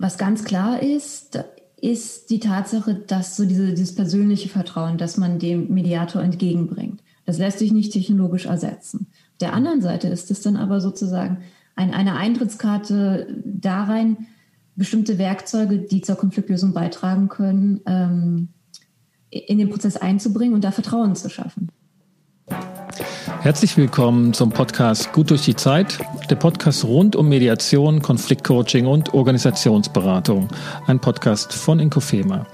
Was ganz klar ist, ist die Tatsache, dass so diese, dieses persönliche Vertrauen, dass man dem Mediator entgegenbringt. Das lässt sich nicht technologisch ersetzen. Auf der anderen Seite ist es dann aber sozusagen ein, eine Eintrittskarte da rein, bestimmte Werkzeuge, die zur Konfliktlösung beitragen können, ähm, in den Prozess einzubringen und da Vertrauen zu schaffen. Herzlich willkommen zum Podcast Gut durch die Zeit, der Podcast rund um Mediation, Konfliktcoaching und Organisationsberatung. Ein Podcast von Inkofema.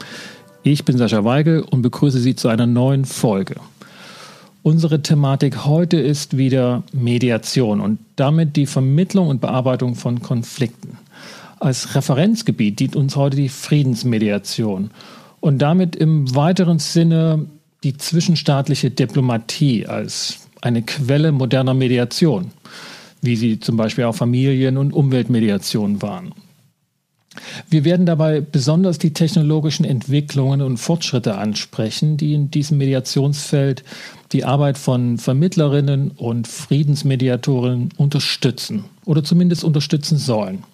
Ich bin Sascha Weigel und begrüße Sie zu einer neuen Folge. Unsere Thematik heute ist wieder Mediation und damit die Vermittlung und Bearbeitung von Konflikten. Als Referenzgebiet dient uns heute die Friedensmediation und damit im weiteren Sinne die zwischenstaatliche Diplomatie als eine Quelle moderner Mediation, wie sie zum Beispiel auch Familien- und Umweltmediation waren. Wir werden dabei besonders die technologischen Entwicklungen und Fortschritte ansprechen, die in diesem Mediationsfeld die Arbeit von Vermittlerinnen und Friedensmediatoren unterstützen oder zumindest unterstützen sollen.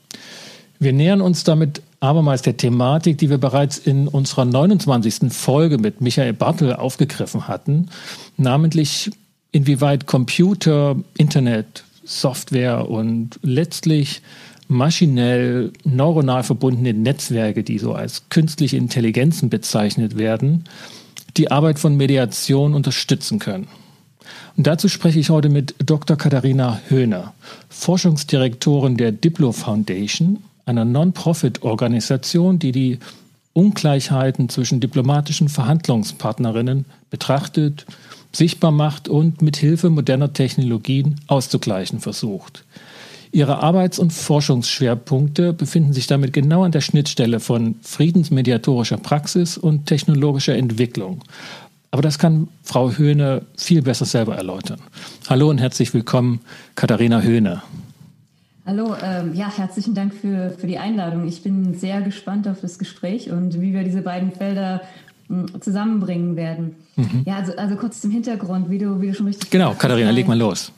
Wir nähern uns damit abermals der Thematik, die wir bereits in unserer 29. Folge mit Michael Bartel aufgegriffen hatten, namentlich inwieweit Computer, Internet, Software und letztlich maschinell neuronal verbundene Netzwerke, die so als künstliche Intelligenzen bezeichnet werden, die Arbeit von Mediation unterstützen können. Und dazu spreche ich heute mit Dr. Katharina Höhner, Forschungsdirektorin der Diplo Foundation, einer Non-Profit-Organisation, die die Ungleichheiten zwischen diplomatischen Verhandlungspartnerinnen betrachtet sichtbar macht und mit Hilfe moderner Technologien auszugleichen versucht. Ihre Arbeits- und Forschungsschwerpunkte befinden sich damit genau an der Schnittstelle von friedensmediatorischer Praxis und technologischer Entwicklung. Aber das kann Frau Höhne viel besser selber erläutern. Hallo und herzlich willkommen, Katharina Höhne. Hallo, ähm, ja, herzlichen Dank für, für die Einladung. Ich bin sehr gespannt auf das Gespräch und wie wir diese beiden Felder zusammenbringen werden. Mhm. Ja, also, also kurz zum Hintergrund, wie du, wie du schon richtig Genau, Katharina, leg mal los.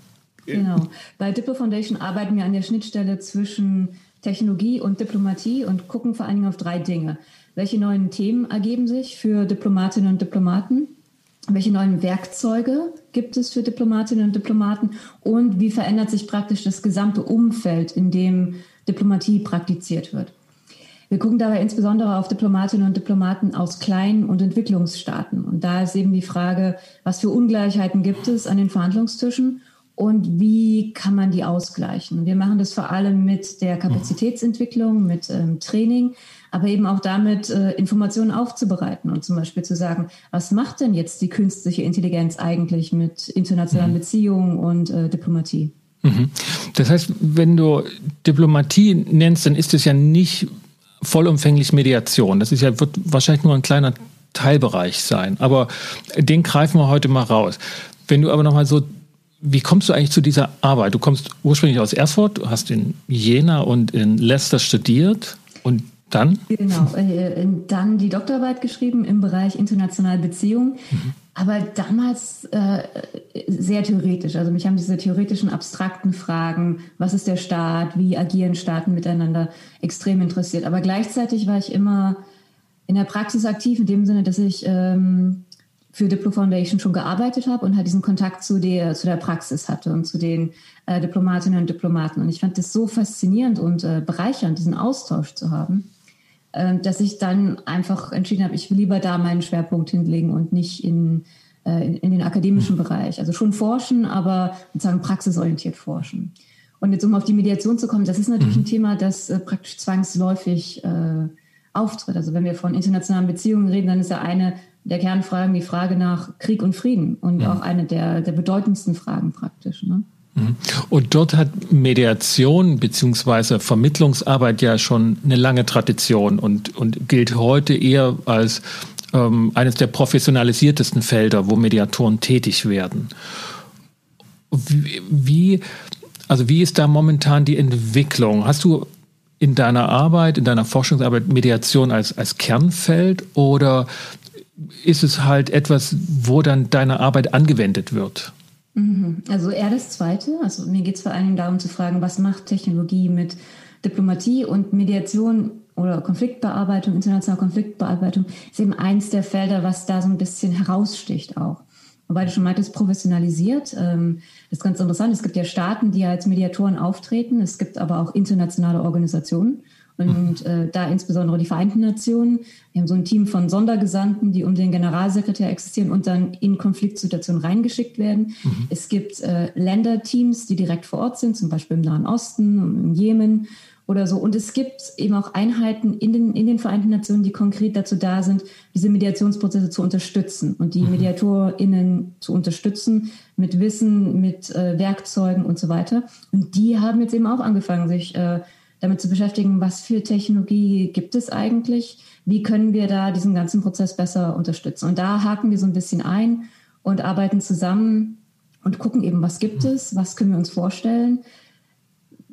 Genau. Bei Diplo Foundation arbeiten wir an der Schnittstelle zwischen Technologie und Diplomatie und gucken vor allen Dingen auf drei Dinge. Welche neuen Themen ergeben sich für Diplomatinnen und Diplomaten? Welche neuen Werkzeuge gibt es für Diplomatinnen und Diplomaten? Und wie verändert sich praktisch das gesamte Umfeld, in dem Diplomatie praktiziert wird? Wir gucken dabei insbesondere auf Diplomatinnen und Diplomaten aus Klein- und Entwicklungsstaaten. Und da ist eben die Frage, was für Ungleichheiten gibt es an den Verhandlungstischen und wie kann man die ausgleichen? Wir machen das vor allem mit der Kapazitätsentwicklung, mit ähm, Training, aber eben auch damit, äh, Informationen aufzubereiten und zum Beispiel zu sagen, was macht denn jetzt die künstliche Intelligenz eigentlich mit internationalen mhm. Beziehungen und äh, Diplomatie? Mhm. Das heißt, wenn du Diplomatie nennst, dann ist es ja nicht vollumfänglich Mediation. Das ist ja, wird wahrscheinlich nur ein kleiner Teilbereich sein. Aber den greifen wir heute mal raus. Wenn du aber nochmal so, wie kommst du eigentlich zu dieser Arbeit? Du kommst ursprünglich aus Erfurt, du hast in Jena und in Leicester studiert und dann? Genau, äh, dann die Doktorarbeit geschrieben im Bereich internationale Beziehungen. Mhm. Aber damals äh, sehr theoretisch. Also mich haben diese theoretischen, abstrakten Fragen, was ist der Staat, wie agieren Staaten miteinander, extrem interessiert. Aber gleichzeitig war ich immer in der Praxis aktiv, in dem Sinne, dass ich ähm, für Diplo Foundation schon gearbeitet habe und halt diesen Kontakt zu der, zu der Praxis hatte und zu den äh, Diplomatinnen und Diplomaten. Und ich fand das so faszinierend und äh, bereichernd, diesen Austausch zu haben äh, dass ich dann einfach entschieden habe, ich will lieber da meinen Schwerpunkt hinlegen und nicht in, äh, in, in den akademischen Bereich. Also schon forschen, aber sozusagen praxisorientiert forschen. Und jetzt um auf die Mediation zu kommen, das ist natürlich ein mhm. Thema, das äh, praktisch zwangsläufig äh, auftritt. Also wenn wir von internationalen Beziehungen reden, dann ist ja eine der Kernfragen die Frage nach Krieg und Frieden und ja. auch eine der, der bedeutendsten Fragen praktisch. Ne? Mhm. Und dort hat Mediation beziehungsweise Vermittlungsarbeit ja schon eine lange Tradition und, und gilt heute eher als ähm, eines der professionalisiertesten Felder, wo Mediatoren tätig werden. Wie, wie, also wie ist da momentan die Entwicklung? Hast du in deiner Arbeit, in deiner Forschungsarbeit Mediation als, als Kernfeld oder ist es halt etwas, wo dann deine Arbeit angewendet wird? Mhm. Also eher das Zweite. Also mir geht es vor Dingen darum zu fragen, was macht Technologie mit Diplomatie und Mediation oder Konfliktbearbeitung, internationale Konfliktbearbeitung ist eben eins der Felder, was da so ein bisschen heraussticht auch. Wobei du schon meintest, professionalisiert. Ähm, das ist ganz interessant. Es gibt ja Staaten, die als Mediatoren auftreten. Es gibt aber auch internationale Organisationen. Und äh, da insbesondere die Vereinten Nationen. Wir haben so ein Team von Sondergesandten, die um den Generalsekretär existieren und dann in Konfliktsituationen reingeschickt werden. Mhm. Es gibt äh, Länderteams, die direkt vor Ort sind, zum Beispiel im Nahen Osten, im Jemen oder so. Und es gibt eben auch Einheiten in den, in den Vereinten Nationen, die konkret dazu da sind, diese Mediationsprozesse zu unterstützen und die mhm. MediatorInnen zu unterstützen mit Wissen, mit äh, Werkzeugen und so weiter. Und die haben jetzt eben auch angefangen, sich äh, damit zu beschäftigen, was für Technologie gibt es eigentlich? Wie können wir da diesen ganzen Prozess besser unterstützen? Und da haken wir so ein bisschen ein und arbeiten zusammen und gucken eben, was gibt mhm. es, was können wir uns vorstellen,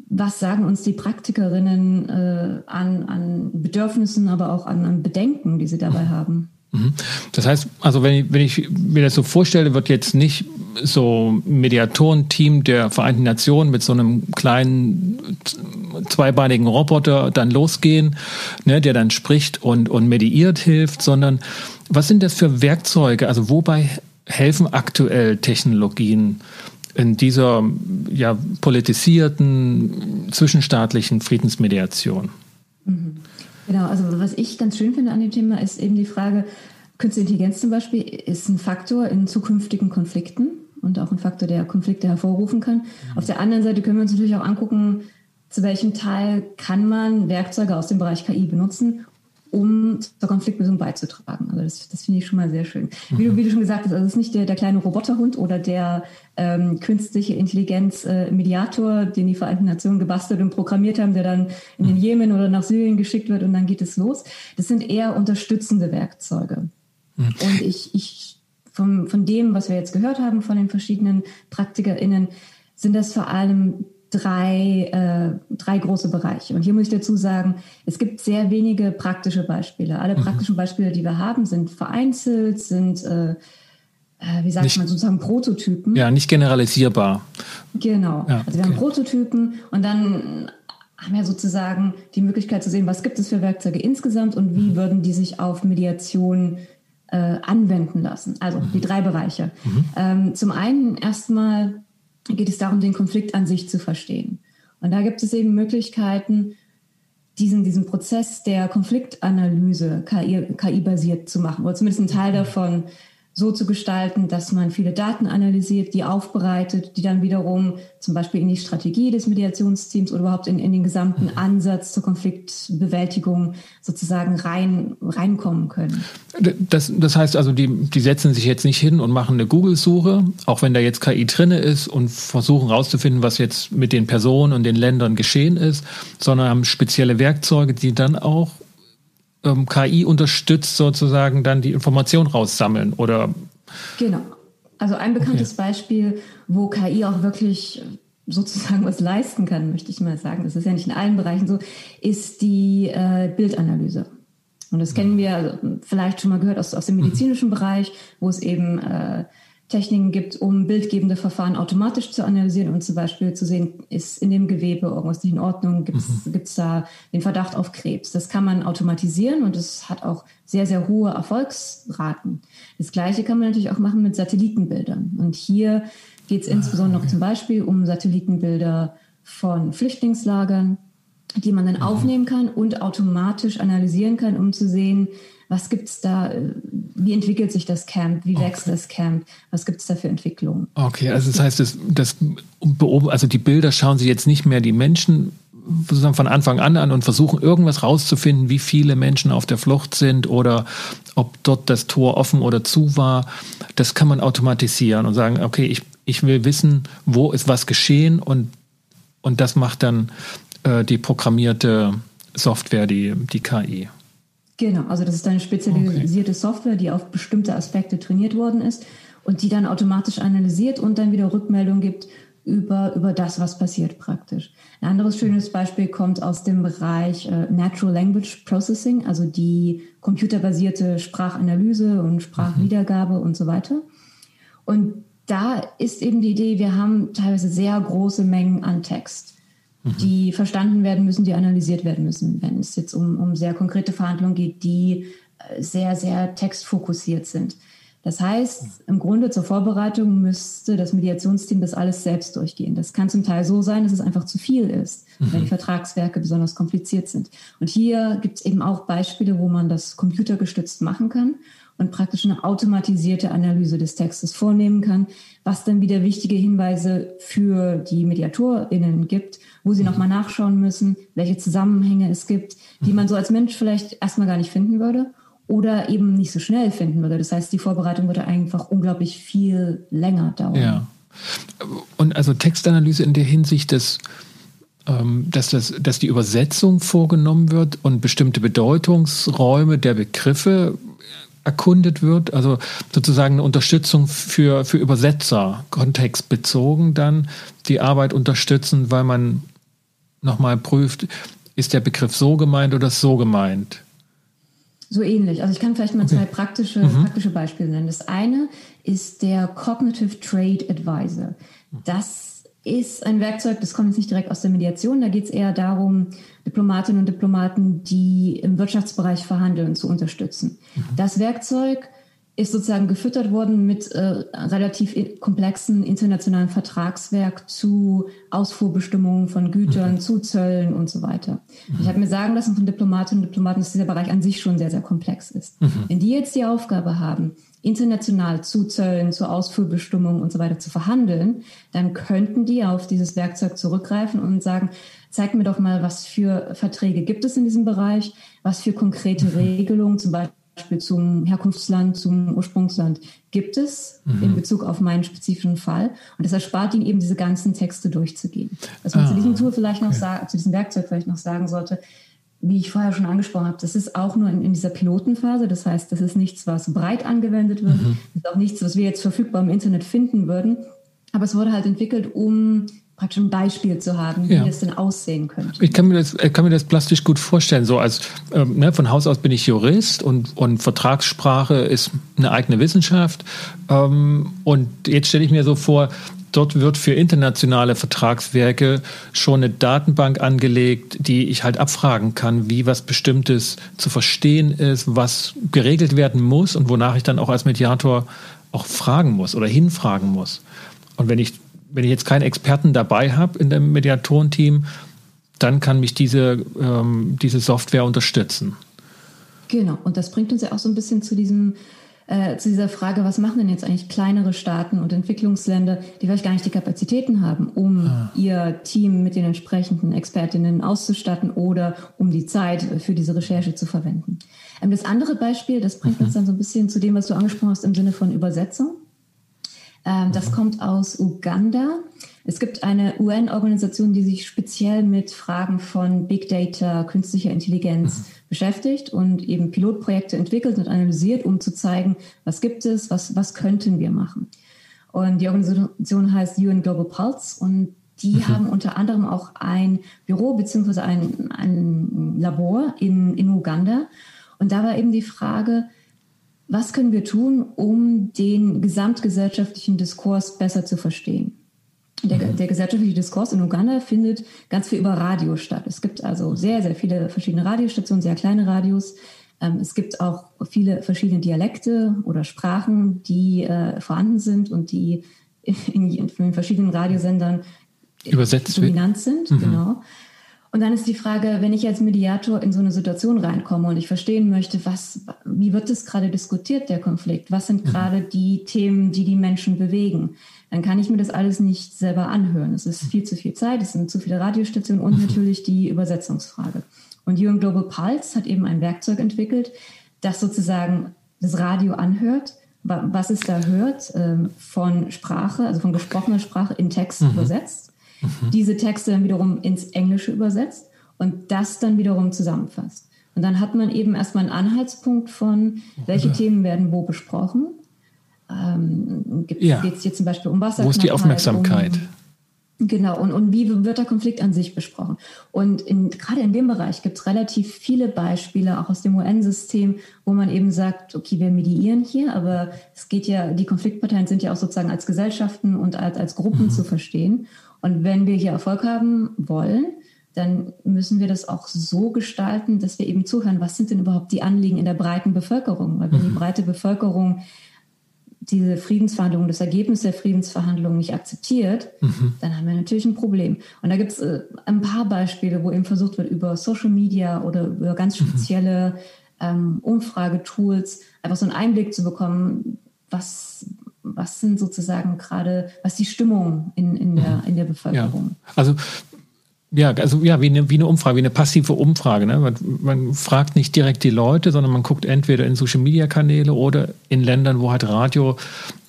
was sagen uns die Praktikerinnen äh, an, an Bedürfnissen, aber auch an, an Bedenken, die sie dabei haben. Mhm. Das heißt, also wenn ich, wenn ich mir das so vorstelle, wird jetzt nicht so Mediatorenteam der Vereinten Nationen mit so einem kleinen zweibeinigen Roboter dann losgehen, ne, der dann spricht und, und mediiert hilft, sondern was sind das für Werkzeuge? Also wobei helfen aktuell Technologien in dieser ja, politisierten, zwischenstaatlichen Friedensmediation. Mhm. Genau, also was ich ganz schön finde an dem Thema ist eben die Frage, Künstliche Intelligenz zum Beispiel ist ein Faktor in zukünftigen Konflikten und auch ein Faktor, der Konflikte hervorrufen kann. Mhm. Auf der anderen Seite können wir uns natürlich auch angucken, zu welchem Teil kann man Werkzeuge aus dem Bereich KI benutzen, um zur Konfliktlösung beizutragen. Also das, das finde ich schon mal sehr schön. Wie, du, mhm. wie du schon gesagt hast, also es ist nicht der, der kleine Roboterhund oder der ähm, künstliche Intelligenz-Mediator, äh, den die Vereinten Nationen gebastelt und programmiert haben, der dann in den. Jemen oder nach Syrien geschickt wird und dann geht es los. Das sind eher unterstützende Werkzeuge. Mhm. Und ich, ich vom, von dem, was wir jetzt gehört haben von den verschiedenen PraktikerInnen, sind das vor allem drei, äh, drei große Bereiche. Und hier muss ich dazu sagen, es gibt sehr wenige praktische Beispiele. Alle mhm. praktischen Beispiele, die wir haben, sind vereinzelt, sind, äh, äh wie sagt nicht, man, sozusagen Prototypen. Ja, nicht generalisierbar. Genau. Ja, also wir okay. haben Prototypen und dann haben wir sozusagen die Möglichkeit zu sehen, was gibt es für Werkzeuge insgesamt und wie mhm. würden die sich auf Mediation äh, anwenden lassen. Also mhm. die drei Bereiche. Mhm. Ähm, zum einen erstmal geht es darum, den Konflikt an sich zu verstehen. Und da gibt es eben Möglichkeiten, diesen, diesen Prozess der Konfliktanalyse KI-basiert KI zu machen, oder zumindest einen Teil mhm. davon so zu gestalten, dass man viele Daten analysiert, die aufbereitet, die dann wiederum zum Beispiel in die Strategie des Mediationsteams oder überhaupt in, in den gesamten mhm. Ansatz zur Konfliktbewältigung sozusagen rein, reinkommen können. Das, das heißt also, die, die setzen sich jetzt nicht hin und machen eine Google-Suche, auch wenn da jetzt KI drinne ist und versuchen herauszufinden, was jetzt mit den Personen und den Ländern geschehen ist, sondern haben spezielle Werkzeuge, die dann auch ähm, KI unterstützt sozusagen dann die Information raussammeln oder? Genau. Also ein bekanntes okay. Beispiel, wo KI auch wirklich sozusagen was leisten kann, möchte ich mal sagen, das ist ja nicht in allen Bereichen so, ist die äh, Bildanalyse. Und das kennen wir also vielleicht schon mal gehört aus, aus dem medizinischen mhm. Bereich, wo es eben äh, Techniken gibt, um bildgebende Verfahren automatisch zu analysieren und zum Beispiel zu sehen, ist in dem Gewebe irgendwas nicht in Ordnung, gibt es mhm. da den Verdacht auf Krebs. Das kann man automatisieren und es hat auch sehr, sehr hohe Erfolgsraten. Das Gleiche kann man natürlich auch machen mit Satellitenbildern. Und hier geht es ah, insbesondere okay. zum Beispiel um Satellitenbilder von Flüchtlingslagern, die man dann mhm. aufnehmen kann und automatisch analysieren kann, um zu sehen, was gibt es da, wie entwickelt sich das Camp, wie wächst okay. das Camp, was gibt es da für Entwicklungen. Okay, also das heißt, das, das also die Bilder schauen sich jetzt nicht mehr die Menschen sozusagen von Anfang an an und versuchen irgendwas rauszufinden, wie viele Menschen auf der Flucht sind oder ob dort das Tor offen oder zu war. Das kann man automatisieren und sagen, okay, ich, ich will wissen, wo ist was geschehen und, und das macht dann äh, die programmierte Software, die, die KI. Genau, also das ist eine spezialisierte okay. Software, die auf bestimmte Aspekte trainiert worden ist und die dann automatisch analysiert und dann wieder Rückmeldung gibt über, über das, was passiert praktisch. Ein anderes schönes Beispiel kommt aus dem Bereich äh, Natural Language Processing, also die computerbasierte Sprachanalyse und Sprachwiedergabe mhm. und so weiter. Und da ist eben die Idee, wir haben teilweise sehr große Mengen an Text. Mhm. die verstanden werden müssen, die analysiert werden müssen, wenn es jetzt um, um sehr konkrete Verhandlungen geht, die äh, sehr, sehr textfokussiert sind. Das heißt, im Grunde zur Vorbereitung müsste das Mediationsteam das alles selbst durchgehen. Das kann zum Teil so sein, dass es einfach zu viel ist, mhm. wenn die Vertragswerke besonders kompliziert sind. Und hier gibt es eben auch Beispiele, wo man das computergestützt machen kann und praktisch eine automatisierte Analyse des Textes vornehmen kann, was dann wieder wichtige Hinweise für die MediatorInnen gibt, wo sie nochmal nachschauen müssen, welche Zusammenhänge es gibt, die man so als Mensch vielleicht erstmal gar nicht finden würde oder eben nicht so schnell finden würde. Das heißt, die Vorbereitung würde einfach unglaublich viel länger dauern. Ja. Und also Textanalyse in der Hinsicht, dass, ähm, dass, das, dass die Übersetzung vorgenommen wird und bestimmte Bedeutungsräume der Begriffe erkundet wird, also sozusagen eine Unterstützung für, für Übersetzer, kontextbezogen dann die Arbeit unterstützen, weil man nochmal prüft, ist der Begriff so gemeint oder so gemeint? So ähnlich. Also ich kann vielleicht mal okay. zwei praktische, mhm. praktische Beispiele nennen. Das eine ist der Cognitive Trade Advisor. Das ist ein Werkzeug, das kommt jetzt nicht direkt aus der Mediation. Da geht es eher darum, Diplomatinnen und Diplomaten, die im Wirtschaftsbereich verhandeln, zu unterstützen. Mhm. Das Werkzeug ist sozusagen gefüttert worden mit äh, relativ komplexen internationalen Vertragswerk zu Ausfuhrbestimmungen von Gütern, mhm. zu Zöllen und so weiter. Mhm. Ich habe mir sagen lassen von Diplomatinnen und Diplomaten, dass dieser Bereich an sich schon sehr, sehr komplex ist. Mhm. Wenn die jetzt die Aufgabe haben, international zu Zöllen, zu Ausfuhrbestimmungen und so weiter zu verhandeln, dann könnten die auf dieses Werkzeug zurückgreifen und sagen, zeig mir doch mal, was für Verträge gibt es in diesem Bereich, was für konkrete mhm. Regelungen, zum Beispiel Beispiel zum Herkunftsland, zum Ursprungsland gibt es mhm. in Bezug auf meinen spezifischen Fall. Und das erspart Ihnen eben diese ganzen Texte durchzugehen. Was man ah, zu diesem Tool vielleicht noch okay. sagen, zu diesem Werkzeug vielleicht noch sagen sollte, wie ich vorher schon angesprochen habe, das ist auch nur in, in dieser Pilotenphase. Das heißt, das ist nichts, was breit angewendet wird. Mhm. Das ist auch nichts, was wir jetzt verfügbar im Internet finden würden. Aber es wurde halt entwickelt, um praktisch ein Beispiel zu haben, wie ja. das denn aussehen könnte. Ich kann mir das, kann mir das plastisch gut vorstellen. So als ähm, ne, von Haus aus bin ich Jurist und, und Vertragssprache ist eine eigene Wissenschaft. Ähm, und jetzt stelle ich mir so vor, dort wird für internationale Vertragswerke schon eine Datenbank angelegt, die ich halt abfragen kann, wie was Bestimmtes zu verstehen ist, was geregelt werden muss und wonach ich dann auch als Mediator auch fragen muss oder hinfragen muss. Und wenn ich wenn ich jetzt keinen Experten dabei habe in dem Mediatorenteam, dann kann mich diese, ähm, diese Software unterstützen. Genau, und das bringt uns ja auch so ein bisschen zu diesem äh, zu dieser Frage, was machen denn jetzt eigentlich kleinere Staaten und Entwicklungsländer, die vielleicht gar nicht die Kapazitäten haben, um ah. ihr Team mit den entsprechenden Expertinnen auszustatten oder um die Zeit für diese Recherche zu verwenden. Ähm, das andere Beispiel, das bringt mhm. uns dann so ein bisschen zu dem, was du angesprochen hast im Sinne von Übersetzung. Ähm, das kommt aus Uganda. Es gibt eine UN-Organisation, die sich speziell mit Fragen von Big Data, künstlicher Intelligenz mhm. beschäftigt und eben Pilotprojekte entwickelt und analysiert, um zu zeigen, was gibt es, was, was könnten wir machen. Und die Organisation heißt UN Global Pulse und die mhm. haben unter anderem auch ein Büro beziehungsweise ein, ein Labor in, in Uganda. Und da war eben die Frage, was können wir tun, um den gesamtgesellschaftlichen Diskurs besser zu verstehen? Der, mhm. der, gesellschaftliche Diskurs in Uganda findet ganz viel über Radio statt. Es gibt also sehr, sehr viele verschiedene Radiostationen, sehr kleine Radios. Ähm, es gibt auch viele verschiedene Dialekte oder Sprachen, die äh, vorhanden sind und die in, in, in verschiedenen Radiosendern übersetzt dominant sind. Mhm. Genau. Und dann ist die Frage, wenn ich als Mediator in so eine Situation reinkomme und ich verstehen möchte, was, wie wird das gerade diskutiert, der Konflikt? Was sind mhm. gerade die Themen, die die Menschen bewegen? Dann kann ich mir das alles nicht selber anhören. Es ist viel zu viel Zeit, es sind zu viele Radiostationen und mhm. natürlich die Übersetzungsfrage. Und UN Global Pulse hat eben ein Werkzeug entwickelt, das sozusagen das Radio anhört, was es da hört, ähm, von Sprache, also von gesprochener Sprache in Text mhm. übersetzt mhm. diese Texte dann wiederum ins Englische übersetzt und das dann wiederum zusammenfasst. Und dann hat man eben erstmal einen Anhaltspunkt von, welche ja. Themen werden wo besprochen. Ähm, Geht es jetzt zum Beispiel um Wasser? Wo ist die Aufmerksamkeit? Um, genau, und, und wie wird der Konflikt an sich besprochen? Und in, gerade in dem Bereich gibt es relativ viele Beispiele, auch aus dem UN-System, wo man eben sagt, okay, wir mediieren hier, aber es geht ja, die Konfliktparteien sind ja auch sozusagen als Gesellschaften und als, als Gruppen mhm. zu verstehen. Und wenn wir hier Erfolg haben wollen, dann müssen wir das auch so gestalten, dass wir eben zuhören, was sind denn überhaupt die Anliegen in der breiten Bevölkerung? Weil wenn die mhm. breite Bevölkerung diese Friedensverhandlungen, das Ergebnis der Friedensverhandlungen nicht akzeptiert, mhm. dann haben wir natürlich ein Problem. Und da gibt es äh, ein paar Beispiele, wo eben versucht wird, über Social Media oder über ganz mhm. spezielle mhm. ähm, Umfragetools einfach so einen Einblick zu bekommen, was, was sind sozusagen gerade, was die Stimmung in, in, der, mhm. in der Bevölkerung. Ja. Also ja, also ja, wie eine, wie eine Umfrage, wie eine passive Umfrage. Ne? Man, man fragt nicht direkt die Leute, sondern man guckt entweder in Social-Media-Kanäle oder in Ländern, wo halt Radio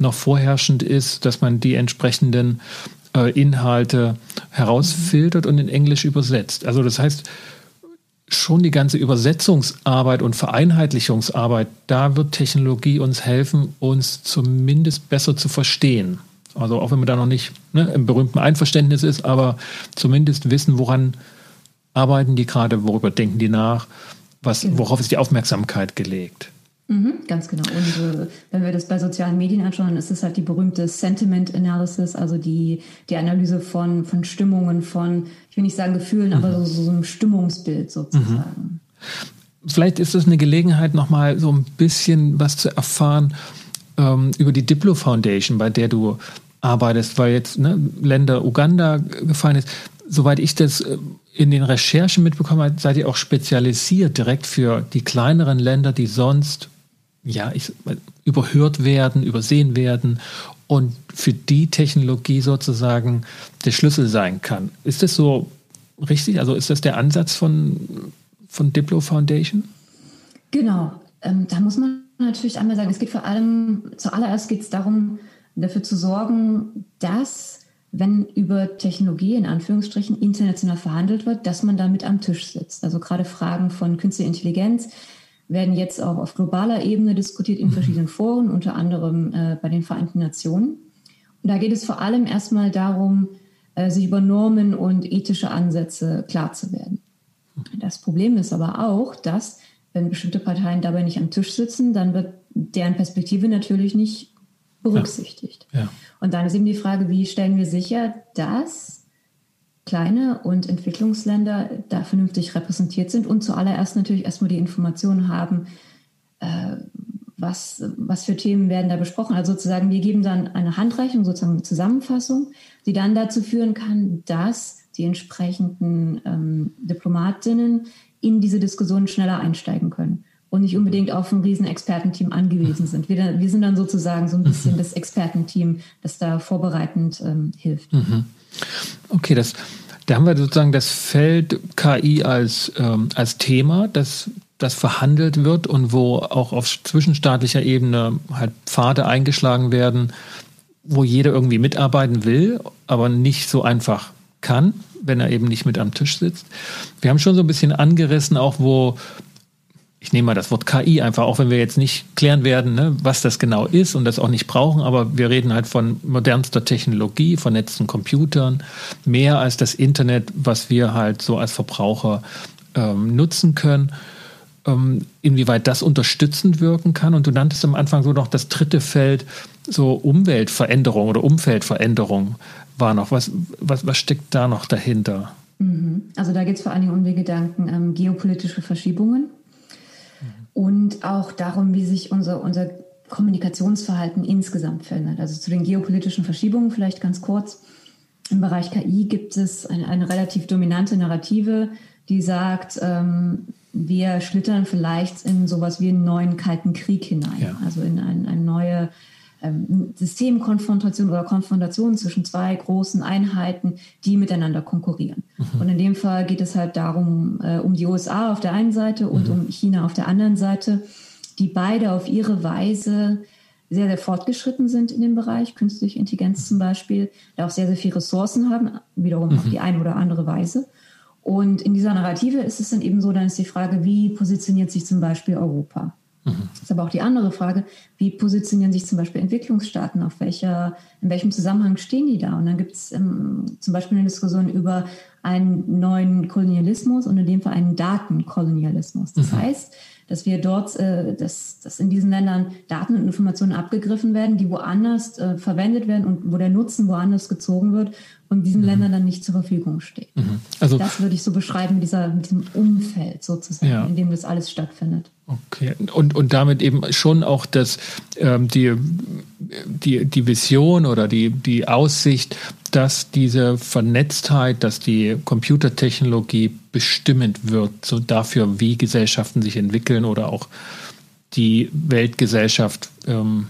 noch vorherrschend ist, dass man die entsprechenden äh, Inhalte herausfiltert und in Englisch übersetzt. Also das heißt, schon die ganze Übersetzungsarbeit und Vereinheitlichungsarbeit, da wird Technologie uns helfen, uns zumindest besser zu verstehen. Also auch wenn man da noch nicht ne, im berühmten Einverständnis ist, aber zumindest wissen, woran arbeiten die gerade, worüber denken die nach, was, genau. worauf ist die Aufmerksamkeit gelegt. Mhm, ganz genau. Und äh, wenn wir das bei sozialen Medien anschauen, ist es halt die berühmte Sentiment Analysis, also die, die Analyse von, von Stimmungen, von, ich will nicht sagen Gefühlen, mhm. aber so, so ein Stimmungsbild sozusagen. Mhm. Vielleicht ist es eine Gelegenheit, nochmal so ein bisschen was zu erfahren ähm, über die Diplo Foundation, bei der du arbeitest, weil jetzt ne, Länder Uganda gefallen ist. Soweit ich das äh, in den Recherchen mitbekommen habe, seid ihr auch spezialisiert direkt für die kleineren Länder, die sonst ja, ich, überhört werden, übersehen werden und für die Technologie sozusagen der Schlüssel sein kann. Ist das so richtig? Also ist das der Ansatz von, von Diplo Foundation? Genau. Ähm, da muss man natürlich einmal sagen, es geht vor allem, zuallererst geht es darum, dafür zu sorgen, dass, wenn über Technologie in Anführungsstrichen international verhandelt wird, dass man damit am Tisch sitzt. Also gerade Fragen von künstlicher Intelligenz werden jetzt auch auf globaler Ebene diskutiert in mhm. verschiedenen Foren, unter anderem äh, bei den Vereinten Nationen. Und da geht es vor allem erstmal darum, äh, sich über Normen und ethische Ansätze klar zu werden. Mhm. Das Problem ist aber auch, dass wenn bestimmte Parteien dabei nicht am Tisch sitzen, dann wird deren Perspektive natürlich nicht berücksichtigt. Ja. Ja. Und dann ist eben die Frage, wie stellen wir sicher, dass kleine und Entwicklungsländer da vernünftig repräsentiert sind und zuallererst natürlich erstmal die Informationen haben, äh, was, was für Themen werden da besprochen. Also sozusagen, wir geben dann eine Handreichung, sozusagen eine Zusammenfassung, die dann dazu führen kann, dass die entsprechenden ähm, Diplomatinnen in diese Diskussion schneller einsteigen können und nicht unbedingt auf ein riesen Expertenteam angewiesen sind. Wir, wir sind dann sozusagen so ein bisschen mhm. das Expertenteam, das da vorbereitend ähm, hilft. Mhm. Okay, das, da haben wir sozusagen das Feld KI als, ähm, als Thema, das, das verhandelt wird und wo auch auf zwischenstaatlicher Ebene halt Pfade eingeschlagen werden, wo jeder irgendwie mitarbeiten will, aber nicht so einfach kann wenn er eben nicht mit am Tisch sitzt. Wir haben schon so ein bisschen angerissen, auch wo, ich nehme mal das Wort KI einfach, auch wenn wir jetzt nicht klären werden, ne, was das genau ist und das auch nicht brauchen, aber wir reden halt von modernster Technologie, vernetzten Computern, mehr als das Internet, was wir halt so als Verbraucher ähm, nutzen können. Ähm, inwieweit das unterstützend wirken kann. Und du nanntest am Anfang so noch das dritte Feld, so Umweltveränderung oder Umfeldveränderung war noch. Was, was, was steckt da noch dahinter? Mhm. Also da geht es vor allen Dingen um den Gedanken ähm, geopolitische Verschiebungen. Und auch darum, wie sich unser, unser Kommunikationsverhalten insgesamt verändert. Also zu den geopolitischen Verschiebungen vielleicht ganz kurz. Im Bereich KI gibt es eine, eine relativ dominante Narrative, die sagt, ähm, wir schlittern vielleicht in sowas wie einen neuen Kalten Krieg hinein, ja. also in ein, eine neue Systemkonfrontation oder Konfrontation zwischen zwei großen Einheiten, die miteinander konkurrieren. Mhm. Und in dem Fall geht es halt darum, äh, um die USA auf der einen Seite und mhm. um China auf der anderen Seite, die beide auf ihre Weise sehr, sehr fortgeschritten sind in dem Bereich, künstliche Intelligenz zum Beispiel, da auch sehr, sehr viele Ressourcen haben, wiederum mhm. auf die eine oder andere Weise. Und in dieser Narrative ist es dann eben so, dann ist die Frage, wie positioniert sich zum Beispiel Europa? Mhm. Das ist aber auch die andere Frage, wie positionieren sich zum Beispiel Entwicklungsstaaten, auf welcher, in welchem Zusammenhang stehen die da? Und dann gibt es ähm, zum Beispiel eine Diskussion über einen neuen Kolonialismus und in dem Fall einen Datenkolonialismus. Das mhm. heißt, dass wir dort, äh, dass, dass in diesen Ländern Daten und Informationen abgegriffen werden, die woanders äh, verwendet werden und wo der Nutzen woanders gezogen wird und diesen mhm. Ländern dann nicht zur Verfügung steht. Mhm. Also, das würde ich so beschreiben mit, dieser, mit diesem Umfeld sozusagen, ja. in dem das alles stattfindet. Okay, und, und damit eben schon auch das, ähm, die, die, die Vision oder die, die Aussicht, dass diese Vernetztheit, dass die Computertechnologie bestimmend wird, so dafür, wie Gesellschaften sich entwickeln oder auch die Weltgesellschaft ähm,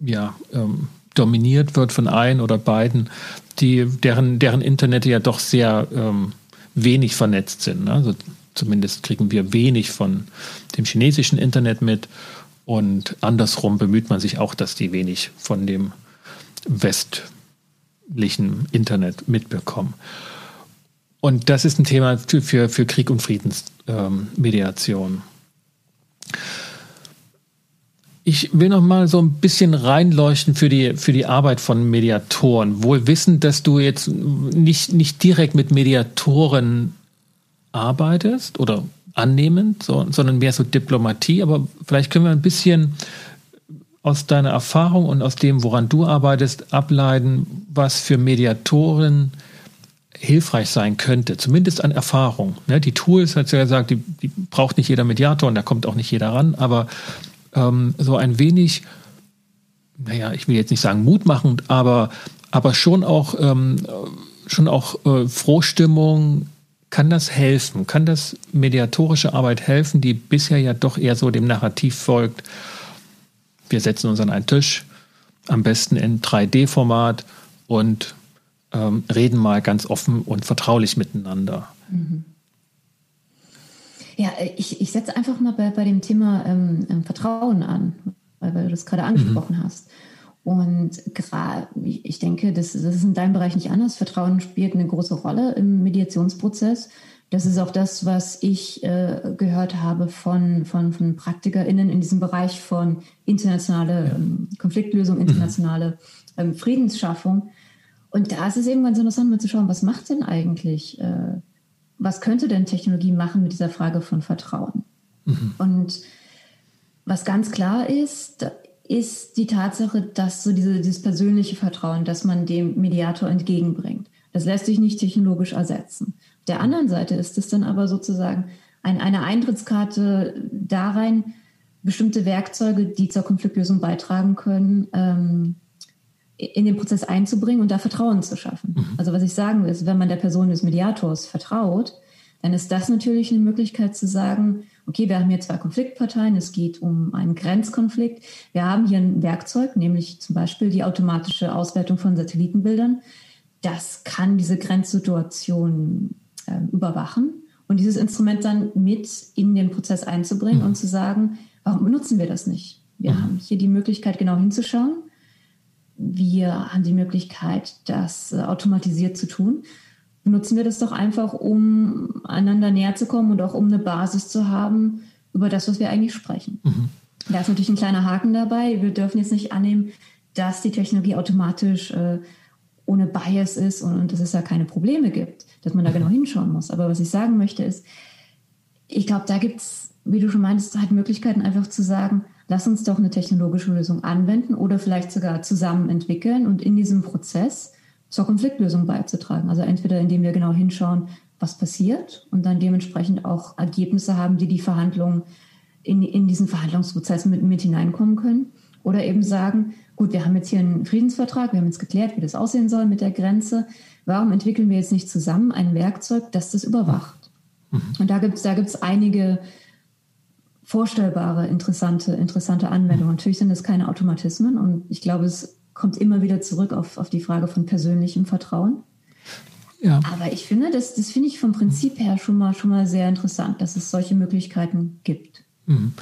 ja, ähm, dominiert wird von ein oder beiden, die, deren, deren Internete ja doch sehr ähm, wenig vernetzt sind. Ne? Also zumindest kriegen wir wenig von dem chinesischen Internet mit. Und andersrum bemüht man sich auch, dass die wenig von dem westlichen Internet mitbekommen. Und das ist ein Thema für, für Krieg und Friedensmediation. Ähm, ich will noch mal so ein bisschen reinleuchten für die, für die Arbeit von Mediatoren. Wohl wissend, dass du jetzt nicht, nicht direkt mit Mediatoren arbeitest oder annehmend, so, sondern mehr so Diplomatie. Aber vielleicht können wir ein bisschen aus deiner Erfahrung und aus dem, woran du arbeitest, ableiten, was für Mediatoren hilfreich sein könnte, zumindest an Erfahrung. Ne, die Tools, hat ja gesagt, die, die, braucht nicht jeder Mediator und da kommt auch nicht jeder ran, aber ähm, so ein wenig, naja, ich will jetzt nicht sagen mutmachend, aber, aber schon auch, ähm, schon auch äh, Frohstimmung, kann das helfen? Kann das mediatorische Arbeit helfen, die bisher ja doch eher so dem Narrativ folgt? Wir setzen uns an einen Tisch, am besten in 3D-Format und ähm, reden mal ganz offen und vertraulich miteinander. Mhm. Ja, ich, ich setze einfach mal bei, bei dem Thema ähm, ähm Vertrauen an, weil, weil, du das gerade angesprochen mhm. hast. Und gerade, ich denke, das, das ist in deinem Bereich nicht anders. Vertrauen spielt eine große Rolle im Mediationsprozess. Das ist auch das, was ich äh, gehört habe von, von, von PraktikerInnen in diesem Bereich von internationale ja. ähm, Konfliktlösung, mhm. internationale ähm, Friedensschaffung. Und da ist es eben ganz interessant, mal zu schauen, was macht denn eigentlich, äh, was könnte denn Technologie machen mit dieser Frage von Vertrauen? Mhm. Und was ganz klar ist, ist die Tatsache, dass so diese, dieses persönliche Vertrauen, das man dem Mediator entgegenbringt, das lässt sich nicht technologisch ersetzen. Auf der anderen Seite ist es dann aber sozusagen ein, eine Eintrittskarte da rein, bestimmte Werkzeuge, die zur Konfliktlösung beitragen können, ähm, in den Prozess einzubringen und da Vertrauen zu schaffen. Mhm. Also was ich sagen will, ist, wenn man der Person des Mediators vertraut, dann ist das natürlich eine Möglichkeit zu sagen, okay, wir haben hier zwei Konfliktparteien, es geht um einen Grenzkonflikt. Wir haben hier ein Werkzeug, nämlich zum Beispiel die automatische Auswertung von Satellitenbildern. Das kann diese Grenzsituation äh, überwachen und dieses Instrument dann mit in den Prozess einzubringen mhm. und zu sagen, warum benutzen wir das nicht? Wir mhm. haben hier die Möglichkeit, genau hinzuschauen. Wir haben die Möglichkeit, das äh, automatisiert zu tun benutzen wir das doch einfach, um einander näher zu kommen und auch um eine Basis zu haben über das, was wir eigentlich sprechen. Mhm. Da ist natürlich ein kleiner Haken dabei. Wir dürfen jetzt nicht annehmen, dass die Technologie automatisch äh, ohne Bias ist und, und dass es da keine Probleme gibt, dass man da mhm. genau hinschauen muss. Aber was ich sagen möchte ist, ich glaube, da gibt es, wie du schon meintest, halt Möglichkeiten einfach zu sagen, lass uns doch eine technologische Lösung anwenden oder vielleicht sogar zusammen entwickeln und in diesem Prozess zur Konfliktlösung beizutragen. Also entweder indem wir genau hinschauen, was passiert und dann dementsprechend auch Ergebnisse haben, die die Verhandlungen in, in diesen Verhandlungsprozess mit, mit hineinkommen können. Oder eben sagen, gut, wir haben jetzt hier einen Friedensvertrag, wir haben jetzt geklärt, wie das aussehen soll mit der Grenze. Warum entwickeln wir jetzt nicht zusammen ein Werkzeug, das das überwacht? Mhm. Und da gibt es da gibt's einige vorstellbare, interessante, interessante Anwendungen. Natürlich sind das keine Automatismen und ich glaube, es kommt immer wieder zurück auf, auf die Frage von persönlichem Vertrauen. Ja. Aber ich finde, das, das finde ich vom Prinzip her schon mal, schon mal sehr interessant, dass es solche Möglichkeiten gibt. Mhm.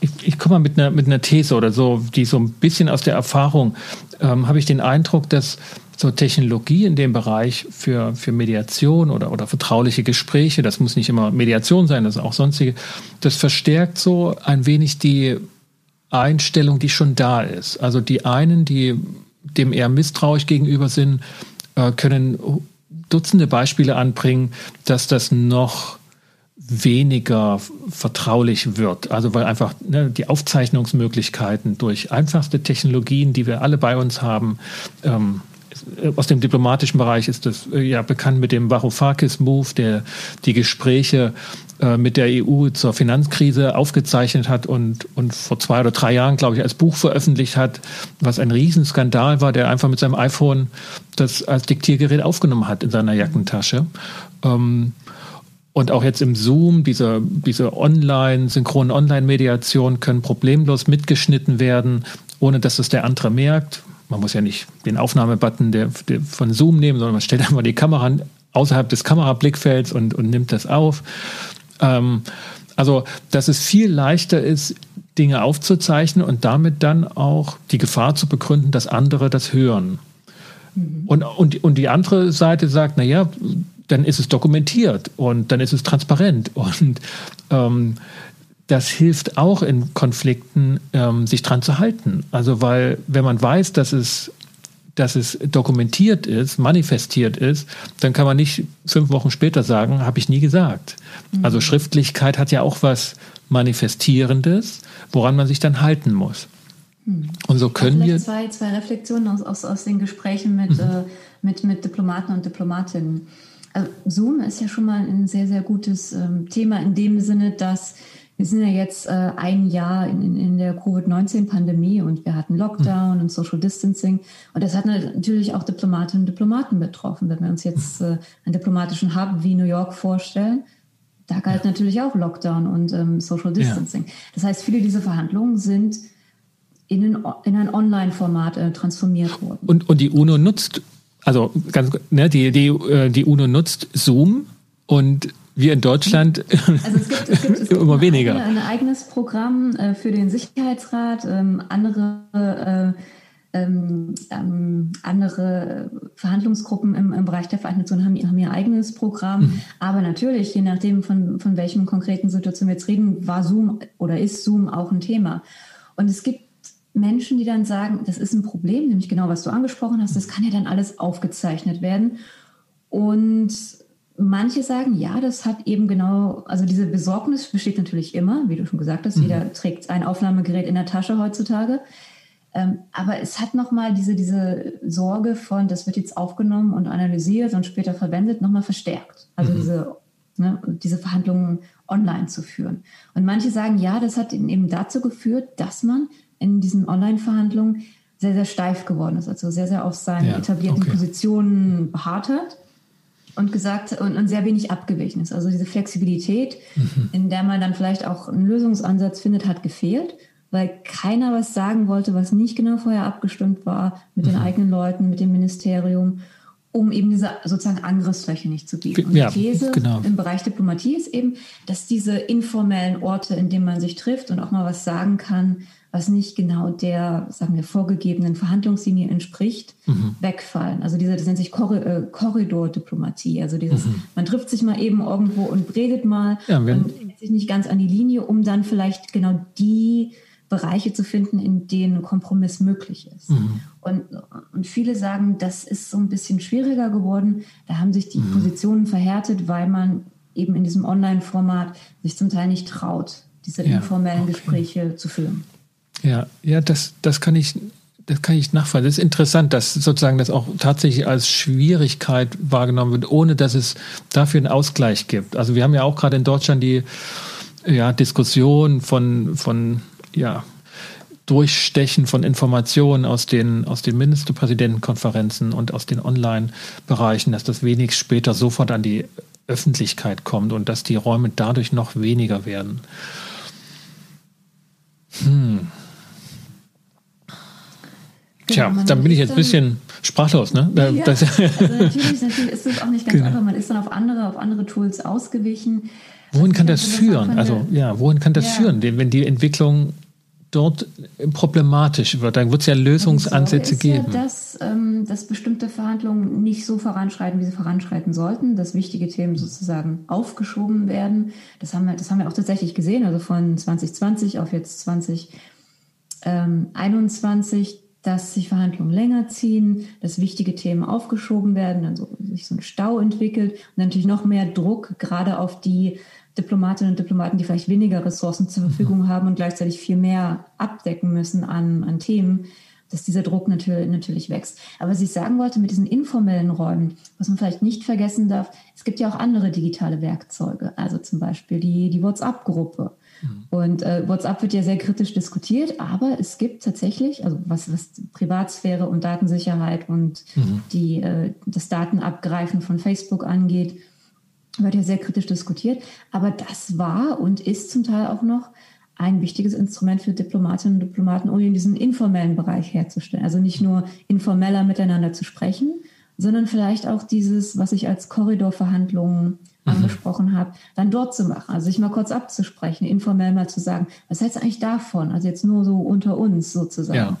Ich, ich komme mal mit einer, mit einer These oder so, die so ein bisschen aus der Erfahrung, ähm, habe ich den Eindruck, dass so Technologie in dem Bereich für, für Mediation oder, oder vertrauliche Gespräche, das muss nicht immer Mediation sein, das ist auch sonstige, das verstärkt so ein wenig die Einstellung, die schon da ist. Also die einen, die dem eher misstrauisch gegenüber sind, äh, können Dutzende Beispiele anbringen, dass das noch weniger vertraulich wird. Also weil einfach ne, die Aufzeichnungsmöglichkeiten durch einfachste Technologien, die wir alle bei uns haben, ähm, aus dem diplomatischen Bereich ist das äh, ja bekannt mit dem Varoufakis-Move, der die Gespräche äh, mit der EU zur Finanzkrise aufgezeichnet hat und, und vor zwei oder drei Jahren, glaube ich, als Buch veröffentlicht hat, was ein Riesenskandal war, der einfach mit seinem iPhone das als Diktiergerät aufgenommen hat in seiner Jackentasche. Ähm, und auch jetzt im Zoom, diese, diese Online, synchronen Online-Mediation können problemlos mitgeschnitten werden, ohne dass es der andere merkt. Man muss ja nicht den Aufnahmebutton der, der von Zoom nehmen, sondern man stellt einfach die Kamera außerhalb des Kamerablickfelds und, und nimmt das auf. Ähm, also, dass es viel leichter ist, Dinge aufzuzeichnen und damit dann auch die Gefahr zu begründen, dass andere das hören. Mhm. Und, und, und die andere Seite sagt, na ja, dann ist es dokumentiert und dann ist es transparent. Und ähm, das hilft auch in Konflikten, ähm, sich dran zu halten. Also weil, wenn man weiß, dass es, dass es dokumentiert ist, manifestiert ist, dann kann man nicht fünf Wochen später sagen, habe ich nie gesagt. Mhm. Also Schriftlichkeit hat ja auch was Manifestierendes, woran man sich dann halten muss. Mhm. Und so können wir. Zwei, zwei Reflexionen aus, aus, aus den Gesprächen mit, mhm. äh, mit, mit Diplomaten und Diplomatinnen. Also Zoom ist ja schon mal ein sehr, sehr gutes ähm, Thema in dem Sinne, dass wir sind ja jetzt äh, ein Jahr in, in der Covid-19-Pandemie und wir hatten Lockdown mhm. und Social Distancing. Und das hat natürlich auch Diplomatinnen und Diplomaten betroffen. Wenn wir uns jetzt äh, einen diplomatischen Hub wie New York vorstellen, da galt ja. natürlich auch Lockdown und ähm, Social Distancing. Ja. Das heißt, viele dieser Verhandlungen sind in ein, in ein Online-Format äh, transformiert worden. Und, und die UNO nutzt also ganz, ne, die, die, äh, die UNO nutzt Zoom und wir in Deutschland also es gibt, es gibt, es gibt immer weniger. Ein, ein eigenes Programm äh, für den Sicherheitsrat, ähm, andere, äh, ähm, ähm, andere Verhandlungsgruppen im, im Bereich der Vereinten Nationen haben, haben ihr eigenes Programm. Mhm. Aber natürlich, je nachdem, von, von welchen konkreten Situationen wir jetzt reden, war Zoom oder ist Zoom auch ein Thema. Und es gibt Menschen, die dann sagen, das ist ein Problem, nämlich genau, was du angesprochen hast, das kann ja dann alles aufgezeichnet werden. Und manche sagen, ja, das hat eben genau, also diese Besorgnis besteht natürlich immer, wie du schon gesagt hast, mhm. jeder trägt ein Aufnahmegerät in der Tasche heutzutage. Ähm, aber es hat nochmal diese, diese Sorge von, das wird jetzt aufgenommen und analysiert und später verwendet, nochmal verstärkt. Also mhm. diese, ne, diese Verhandlungen online zu führen. Und manche sagen, ja, das hat eben dazu geführt, dass man in diesen Online-Verhandlungen sehr, sehr steif geworden ist, also sehr, sehr auf seinen ja, etablierten okay. Positionen beharrt hat und gesagt und, und, sehr wenig abgewichen ist. Also diese Flexibilität, mhm. in der man dann vielleicht auch einen Lösungsansatz findet, hat gefehlt, weil keiner was sagen wollte, was nicht genau vorher abgestimmt war mit mhm. den eigenen Leuten, mit dem Ministerium, um eben diese sozusagen Angriffsfläche nicht zu bieten. Und ja, die These genau. im Bereich Diplomatie ist eben, dass diese informellen Orte, in denen man sich trifft und auch mal was sagen kann, was nicht genau der, sagen wir, vorgegebenen Verhandlungslinie entspricht, mhm. wegfallen. Also diese, das nennt sich äh, Korridordiplomatie. Also dieses, mhm. man trifft sich mal eben irgendwo und redet mal ja, und hält sich nicht ganz an die Linie, um dann vielleicht genau die Bereiche zu finden, in denen Kompromiss möglich ist. Mhm. Und, und viele sagen, das ist so ein bisschen schwieriger geworden. Da haben sich die mhm. Positionen verhärtet, weil man eben in diesem Online-Format sich zum Teil nicht traut, diese ja, informellen okay. Gespräche zu führen. Ja, ja, das, das kann ich, das kann ich nachvollziehen. Das ist interessant, dass sozusagen das auch tatsächlich als Schwierigkeit wahrgenommen wird, ohne dass es dafür einen Ausgleich gibt. Also wir haben ja auch gerade in Deutschland die ja, Diskussion von, von ja, Durchstechen von Informationen aus den, aus den Ministerpräsidentenkonferenzen und aus den Online-Bereichen, dass das wenig später sofort an die Öffentlichkeit kommt und dass die Räume dadurch noch weniger werden. Hm. Tja, genau, dann bin ich jetzt ein bisschen sprachlos, ne? Ja, also natürlich, natürlich ist es auch nicht ganz genau. einfach. Man ist dann auf andere, auf andere Tools ausgewichen. Wohin kann das führen? Also ja, wohin kann das ja. führen, wenn die Entwicklung dort problematisch wird. Da wird es ja Lösungsansätze ist geben. Ja, dass, ähm, dass bestimmte Verhandlungen nicht so voranschreiten, wie sie voranschreiten sollten, dass wichtige Themen sozusagen aufgeschoben werden. Das haben wir, das haben wir auch tatsächlich gesehen, also von 2020 auf jetzt 2021, dass sich Verhandlungen länger ziehen, dass wichtige Themen aufgeschoben werden, dann so, sich so ein Stau entwickelt und natürlich noch mehr Druck gerade auf die Diplomatinnen und Diplomaten, die vielleicht weniger Ressourcen zur Verfügung haben und gleichzeitig viel mehr abdecken müssen an, an Themen, dass dieser Druck natürlich, natürlich wächst. Aber was ich sagen wollte mit diesen informellen Räumen, was man vielleicht nicht vergessen darf, es gibt ja auch andere digitale Werkzeuge, also zum Beispiel die, die WhatsApp-Gruppe. Mhm. Und äh, WhatsApp wird ja sehr kritisch diskutiert, aber es gibt tatsächlich, also was, was Privatsphäre und Datensicherheit und mhm. die, äh, das Datenabgreifen von Facebook angeht, wird ja sehr kritisch diskutiert. Aber das war und ist zum Teil auch noch ein wichtiges Instrument für Diplomatinnen und Diplomaten, um in diesen informellen Bereich herzustellen. Also nicht nur informeller miteinander zu sprechen, sondern vielleicht auch dieses, was ich als Korridorverhandlungen. Angesprochen habe, dann dort zu machen. Also sich mal kurz abzusprechen, informell mal zu sagen, was hältst du eigentlich davon? Also jetzt nur so unter uns sozusagen. Ja.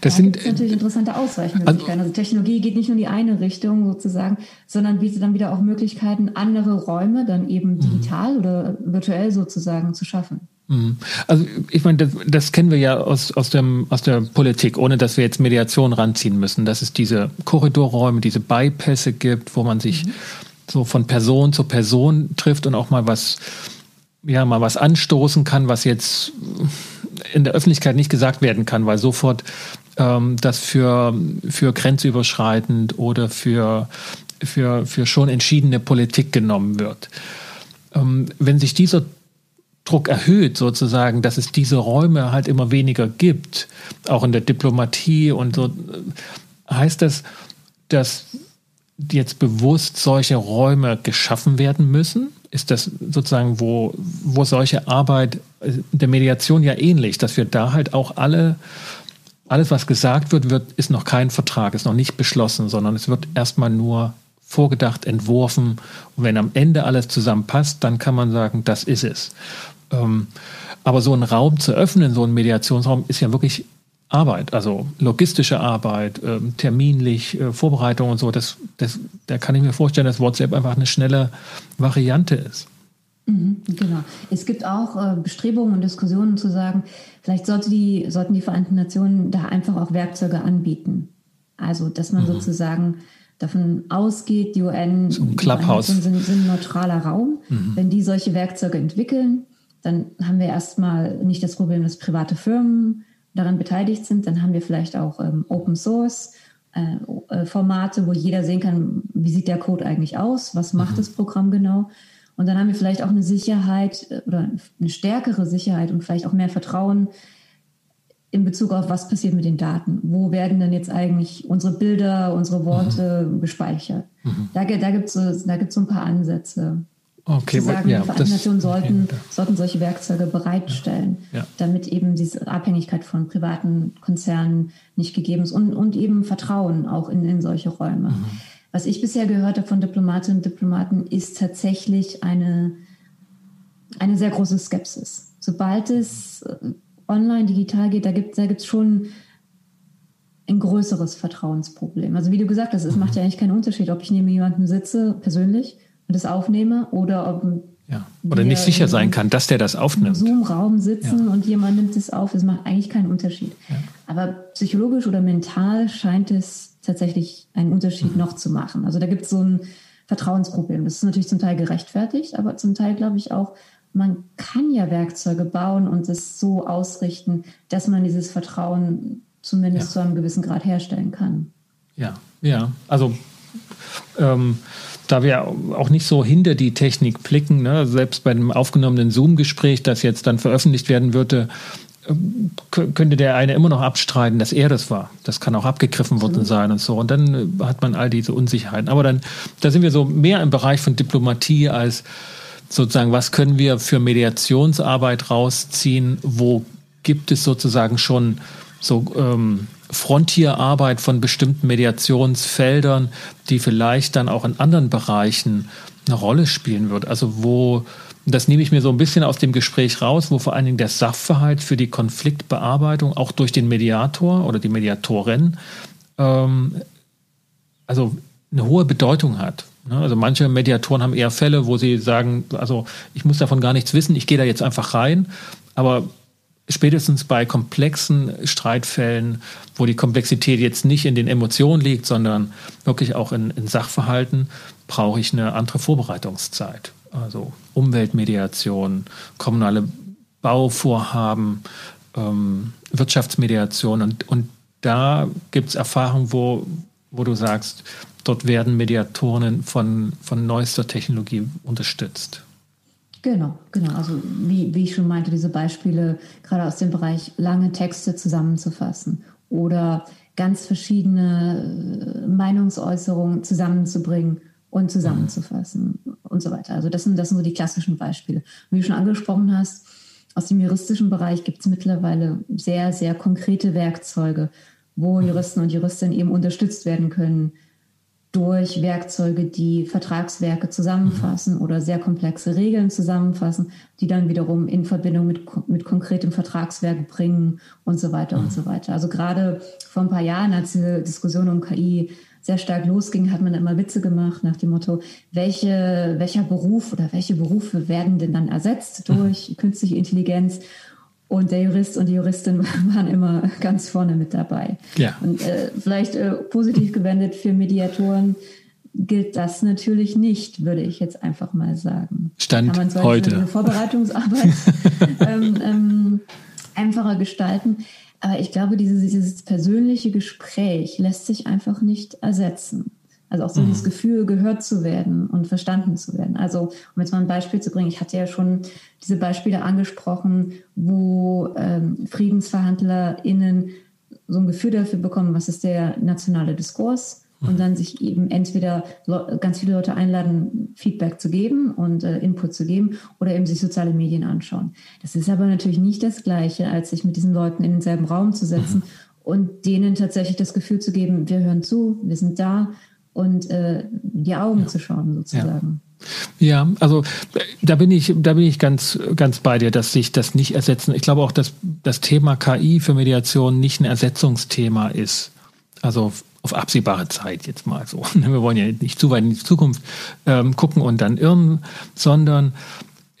Das da sind natürlich interessante Ausweichmöglichkeiten. Also, also Technologie geht nicht nur in die eine Richtung sozusagen, sondern bietet dann wieder auch Möglichkeiten, andere Räume dann eben mhm. digital mhm. oder virtuell sozusagen zu schaffen. Mhm. Also ich meine, das, das, kennen wir ja aus, aus, dem, aus der Politik, ohne dass wir jetzt Mediation ranziehen müssen, dass es diese Korridorräume, diese Bypässe gibt, wo man sich mhm. So von Person zu Person trifft und auch mal was, ja, mal was anstoßen kann, was jetzt in der Öffentlichkeit nicht gesagt werden kann, weil sofort ähm, das für, für grenzüberschreitend oder für, für, für schon entschiedene Politik genommen wird. Ähm, wenn sich dieser Druck erhöht, sozusagen, dass es diese Räume halt immer weniger gibt, auch in der Diplomatie und so, heißt das, dass jetzt bewusst solche Räume geschaffen werden müssen? Ist das sozusagen, wo, wo solche Arbeit der Mediation ja ähnlich, dass wir da halt auch alle, alles, was gesagt wird, wird, ist noch kein Vertrag, ist noch nicht beschlossen, sondern es wird erstmal nur vorgedacht, entworfen. Und wenn am Ende alles zusammenpasst, dann kann man sagen, das ist es. Ähm, aber so einen Raum zu öffnen, so einen Mediationsraum, ist ja wirklich Arbeit, also logistische Arbeit, ähm, terminlich, äh, Vorbereitung und so. Das, das, da kann ich mir vorstellen, dass WhatsApp einfach eine schnelle Variante ist. Mhm, genau. Es gibt auch äh, Bestrebungen und Diskussionen zu sagen, vielleicht sollte die, sollten die Vereinten Nationen da einfach auch Werkzeuge anbieten. Also, dass man mhm. sozusagen davon ausgeht, die UN so ein sind, sind, ein neutraler Raum. Mhm. Wenn die solche Werkzeuge entwickeln, dann haben wir erstmal nicht das Problem, dass private Firmen daran beteiligt sind. Dann haben wir vielleicht auch ähm, Open Source äh, äh, Formate, wo jeder sehen kann, wie sieht der Code eigentlich aus, was macht mhm. das Programm genau. Und dann haben wir vielleicht auch eine Sicherheit äh, oder eine stärkere Sicherheit und vielleicht auch mehr Vertrauen in Bezug auf, was passiert mit den Daten. Wo werden denn jetzt eigentlich unsere Bilder, unsere Worte mhm. gespeichert? Mhm. Da, da gibt es so, da gibt's so ein paar Ansätze. Okay, sagen, ja, Vereinten Nationen sollten, sollten solche Werkzeuge bereitstellen, ja, ja. damit eben diese Abhängigkeit von privaten Konzernen nicht gegeben ist und, und eben Vertrauen auch in, in solche Räume. Mhm. Was ich bisher gehört habe von Diplomatinnen und Diplomaten, ist tatsächlich eine, eine sehr große Skepsis. Sobald es äh, online, digital geht, da gibt es da schon ein größeres Vertrauensproblem. Also wie du gesagt hast, es macht ja eigentlich keinen Unterschied, ob ich neben jemandem sitze, persönlich, das aufnehme oder ob ja. Oder nicht sicher sein kann, dass der das aufnimmt. Im Zoom-Raum sitzen ja. und jemand nimmt es auf, das macht eigentlich keinen Unterschied. Ja. Aber psychologisch oder mental scheint es tatsächlich einen Unterschied mhm. noch zu machen. Also da gibt es so ein Vertrauensproblem. Das ist natürlich zum Teil gerechtfertigt, aber zum Teil glaube ich auch, man kann ja Werkzeuge bauen und es so ausrichten, dass man dieses Vertrauen zumindest zu einem gewissen Grad herstellen kann. Ja, ja. Also ähm, da wir auch nicht so hinter die Technik blicken, ne, selbst bei dem aufgenommenen Zoom-Gespräch, das jetzt dann veröffentlicht werden würde, ähm, könnte der eine immer noch abstreiten, dass er das war. Das kann auch abgegriffen worden sein und so. Und dann äh, hat man all diese Unsicherheiten. Aber dann, da sind wir so mehr im Bereich von Diplomatie als sozusagen, was können wir für Mediationsarbeit rausziehen? Wo gibt es sozusagen schon so ähm, Frontierarbeit von bestimmten Mediationsfeldern, die vielleicht dann auch in anderen Bereichen eine Rolle spielen wird. Also wo das nehme ich mir so ein bisschen aus dem Gespräch raus, wo vor allen Dingen der Sachverhalt für die Konfliktbearbeitung auch durch den Mediator oder die Mediatorin ähm, also eine hohe Bedeutung hat. Ne? Also manche Mediatoren haben eher Fälle, wo sie sagen, also ich muss davon gar nichts wissen, ich gehe da jetzt einfach rein. Aber spätestens bei komplexen Streitfällen, wo die Komplexität jetzt nicht in den Emotionen liegt, sondern wirklich auch in, in Sachverhalten, brauche ich eine andere Vorbereitungszeit. Also Umweltmediation, kommunale Bauvorhaben, ähm, Wirtschaftsmediation und, und da gibt es Erfahrungen, wo, wo du sagst, dort werden Mediatoren von, von neuester Technologie unterstützt. Genau, genau. Also wie, wie ich schon meinte, diese Beispiele gerade aus dem Bereich lange Texte zusammenzufassen oder ganz verschiedene äh, Meinungsäußerungen zusammenzubringen und zusammenzufassen mhm. und so weiter. Also das sind, das sind so die klassischen Beispiele. Und wie du schon angesprochen hast, aus dem juristischen Bereich gibt es mittlerweile sehr, sehr konkrete Werkzeuge, wo mhm. Juristen und Juristinnen eben unterstützt werden können, durch Werkzeuge, die Vertragswerke zusammenfassen mhm. oder sehr komplexe Regeln zusammenfassen, die dann wiederum in Verbindung mit, mit konkretem Vertragswerk bringen und so weiter mhm. und so weiter. Also gerade vor ein paar Jahren, als diese Diskussion um KI sehr stark losging, hat man immer Witze gemacht nach dem Motto, welche, welcher Beruf oder welche Berufe werden denn dann ersetzt mhm. durch künstliche Intelligenz? Und der Jurist und die Juristin waren immer ganz vorne mit dabei. Ja. Und äh, vielleicht äh, positiv gewendet für Mediatoren gilt das natürlich nicht, würde ich jetzt einfach mal sagen. Stand Kann man heute. Eine Vorbereitungsarbeit ähm, ähm, einfacher gestalten. Aber ich glaube, dieses, dieses persönliche Gespräch lässt sich einfach nicht ersetzen. Also auch so mhm. dieses Gefühl, gehört zu werden und verstanden zu werden. Also, um jetzt mal ein Beispiel zu bringen, ich hatte ja schon diese Beispiele angesprochen, wo ähm, FriedensverhandlerInnen so ein Gefühl dafür bekommen, was ist der nationale Diskurs und dann sich eben entweder ganz viele Leute einladen, Feedback zu geben und äh, Input zu geben oder eben sich soziale Medien anschauen. Das ist aber natürlich nicht das Gleiche, als sich mit diesen Leuten in denselben Raum zu setzen mhm. und denen tatsächlich das Gefühl zu geben, wir hören zu, wir sind da und äh, die Augen ja. zu schauen sozusagen. Ja. ja. also da bin ich, da bin ich ganz, ganz bei dir, dass sich das nicht ersetzen. Ich glaube auch, dass das Thema KI für Mediation nicht ein Ersetzungsthema ist. Also auf absehbare Zeit jetzt mal so. Wir wollen ja nicht zu weit in die Zukunft ähm, gucken und dann irren, sondern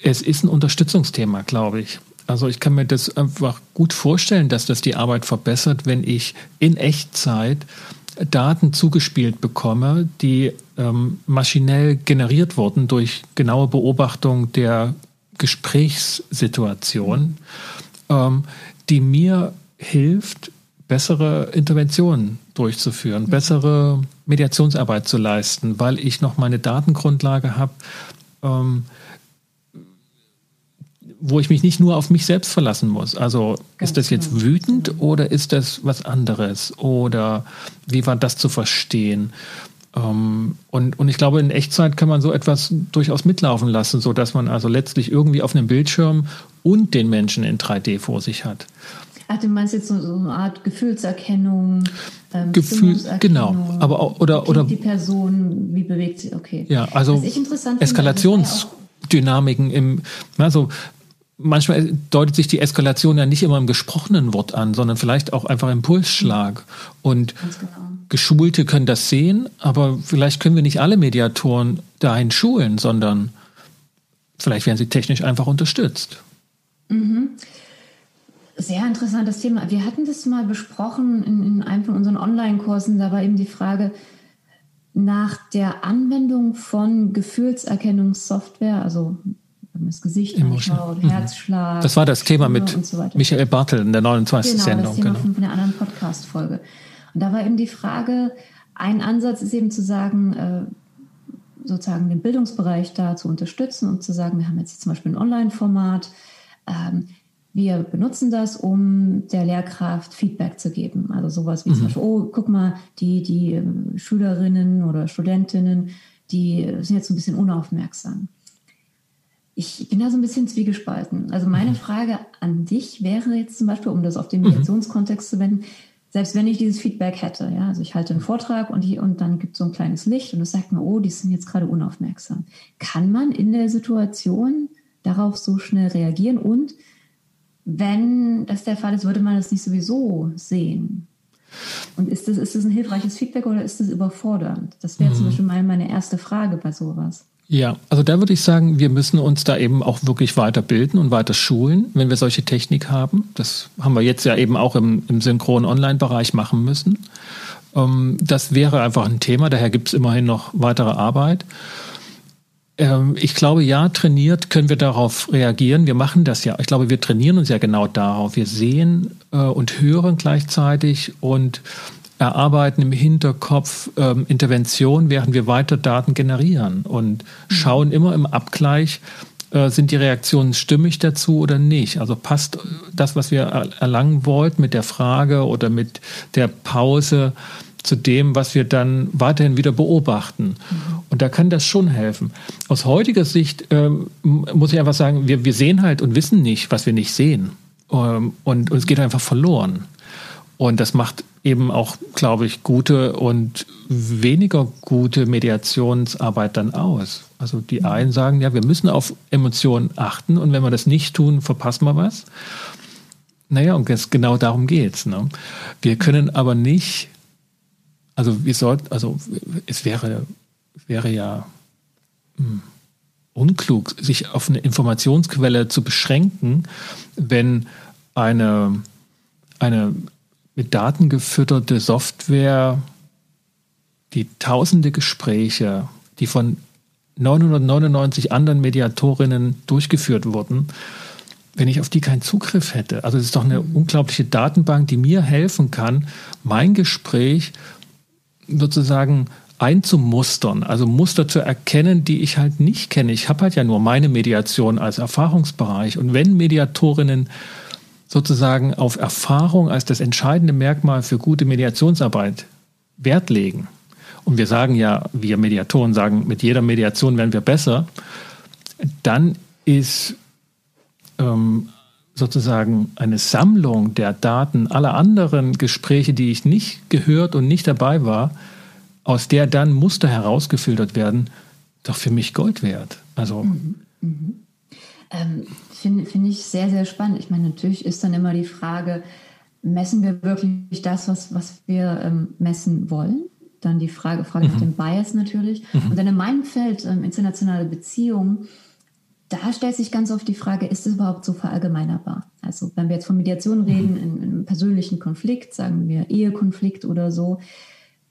es ist ein Unterstützungsthema, glaube ich. Also ich kann mir das einfach gut vorstellen, dass das die Arbeit verbessert, wenn ich in Echtzeit Daten zugespielt bekomme, die ähm, maschinell generiert wurden durch genaue Beobachtung der Gesprächssituation, ähm, die mir hilft, bessere Interventionen durchzuführen, mhm. bessere Mediationsarbeit zu leisten, weil ich noch meine Datengrundlage habe, ähm, wo ich mich nicht nur auf mich selbst verlassen muss. Also Ganz ist das jetzt genau. wütend oder ist das was anderes? Oder wie war das zu verstehen? Ähm, und, und ich glaube, in Echtzeit kann man so etwas durchaus mitlaufen lassen, sodass man also letztlich irgendwie auf einem Bildschirm und den Menschen in 3D vor sich hat. Ach, du meinst jetzt so, so eine Art Gefühlserkennung, ähm, Gefühl, genau, aber auch, oder oder die Person, wie bewegt sie? Okay. Ja, also Eskalationsdynamiken im, also manchmal deutet sich die Eskalation ja nicht immer im gesprochenen Wort an, sondern vielleicht auch einfach im Pulsschlag. Und genau. Geschulte können das sehen, aber vielleicht können wir nicht alle Mediatoren dahin schulen, sondern vielleicht werden sie technisch einfach unterstützt. Mhm. Sehr interessantes Thema. Wir hatten das mal besprochen in, in einem von unseren Online-Kursen. Da war eben die Frage nach der Anwendung von Gefühlserkennungssoftware, also wenn man das Gesicht anschaut, mhm. Herzschlag. Das war das Thema mit so Michael Bartel in der 29. Genau, Sendung. Das Thema genau. von der anderen Podcast-Folge. Und da war eben die Frage, ein Ansatz ist eben zu sagen, äh, sozusagen den Bildungsbereich da zu unterstützen und zu sagen, wir haben jetzt zum Beispiel ein Online-Format, ähm, wir benutzen das, um der Lehrkraft Feedback zu geben. Also sowas wie mhm. zum Beispiel, oh, guck mal, die, die ähm, Schülerinnen oder Studentinnen, die sind jetzt ein bisschen unaufmerksam. Ich bin da so ein bisschen zwiegespalten. Also meine mhm. Frage an dich wäre jetzt zum Beispiel, um das auf den mhm. Mediationskontext zu wenden, selbst wenn ich dieses Feedback hätte, ja, also ich halte einen Vortrag und, die, und dann gibt es so ein kleines Licht und es sagt mir, oh, die sind jetzt gerade unaufmerksam. Kann man in der Situation darauf so schnell reagieren? Und wenn das der Fall ist, würde man das nicht sowieso sehen? Und ist das, ist das ein hilfreiches Feedback oder ist das überfordernd? Das wäre mhm. zum Beispiel mal meine erste Frage bei sowas. Ja, also da würde ich sagen, wir müssen uns da eben auch wirklich weiterbilden und weiter schulen, wenn wir solche Technik haben. Das haben wir jetzt ja eben auch im, im Synchron-Online-Bereich machen müssen. Ähm, das wäre einfach ein Thema, daher gibt es immerhin noch weitere Arbeit. Ähm, ich glaube, ja, trainiert können wir darauf reagieren. Wir machen das ja. Ich glaube, wir trainieren uns ja genau darauf. Wir sehen äh, und hören gleichzeitig und erarbeiten im Hinterkopf ähm, Intervention, während wir weiter Daten generieren und schauen immer im Abgleich, äh, sind die Reaktionen stimmig dazu oder nicht? Also passt das, was wir erlangen wollten mit der Frage oder mit der Pause zu dem, was wir dann weiterhin wieder beobachten. Und da kann das schon helfen. Aus heutiger Sicht ähm, muss ich einfach sagen, wir, wir sehen halt und wissen nicht, was wir nicht sehen. Ähm, und, und es geht einfach verloren. Und das macht eben auch, glaube ich, gute und weniger gute Mediationsarbeit dann aus. Also die mhm. einen sagen, ja, wir müssen auf Emotionen achten und wenn wir das nicht tun, verpassen wir was. Naja, und es, genau darum geht's. Ne? Wir können aber nicht, also wir sollten, also es wäre, wäre ja mh, hm, unklug, sich auf eine Informationsquelle zu beschränken, wenn eine, eine mit Daten gefütterte Software, die tausende Gespräche, die von 999 anderen Mediatorinnen durchgeführt wurden, wenn ich auf die keinen Zugriff hätte. Also es ist doch eine unglaubliche Datenbank, die mir helfen kann, mein Gespräch sozusagen einzumustern, also Muster zu erkennen, die ich halt nicht kenne. Ich habe halt ja nur meine Mediation als Erfahrungsbereich. Und wenn Mediatorinnen sozusagen auf Erfahrung als das entscheidende Merkmal für gute Mediationsarbeit Wert legen, und wir sagen ja, wir Mediatoren sagen, mit jeder Mediation werden wir besser, dann ist ähm, sozusagen eine Sammlung der Daten aller anderen Gespräche, die ich nicht gehört und nicht dabei war, aus der dann Muster herausgefiltert werden, doch für mich Gold wert. Also mhm. Mhm. Ähm, Finde find ich sehr, sehr spannend. Ich meine, natürlich ist dann immer die Frage, messen wir wirklich das, was, was wir ähm, messen wollen? Dann die Frage, Frage mhm. nach dem Bias natürlich. Mhm. Und dann in meinem Feld ähm, internationale Beziehungen, da stellt sich ganz oft die Frage, ist es überhaupt so verallgemeinerbar? Also wenn wir jetzt von Mediation reden, mhm. in, in einem persönlichen Konflikt, sagen wir Ehekonflikt oder so,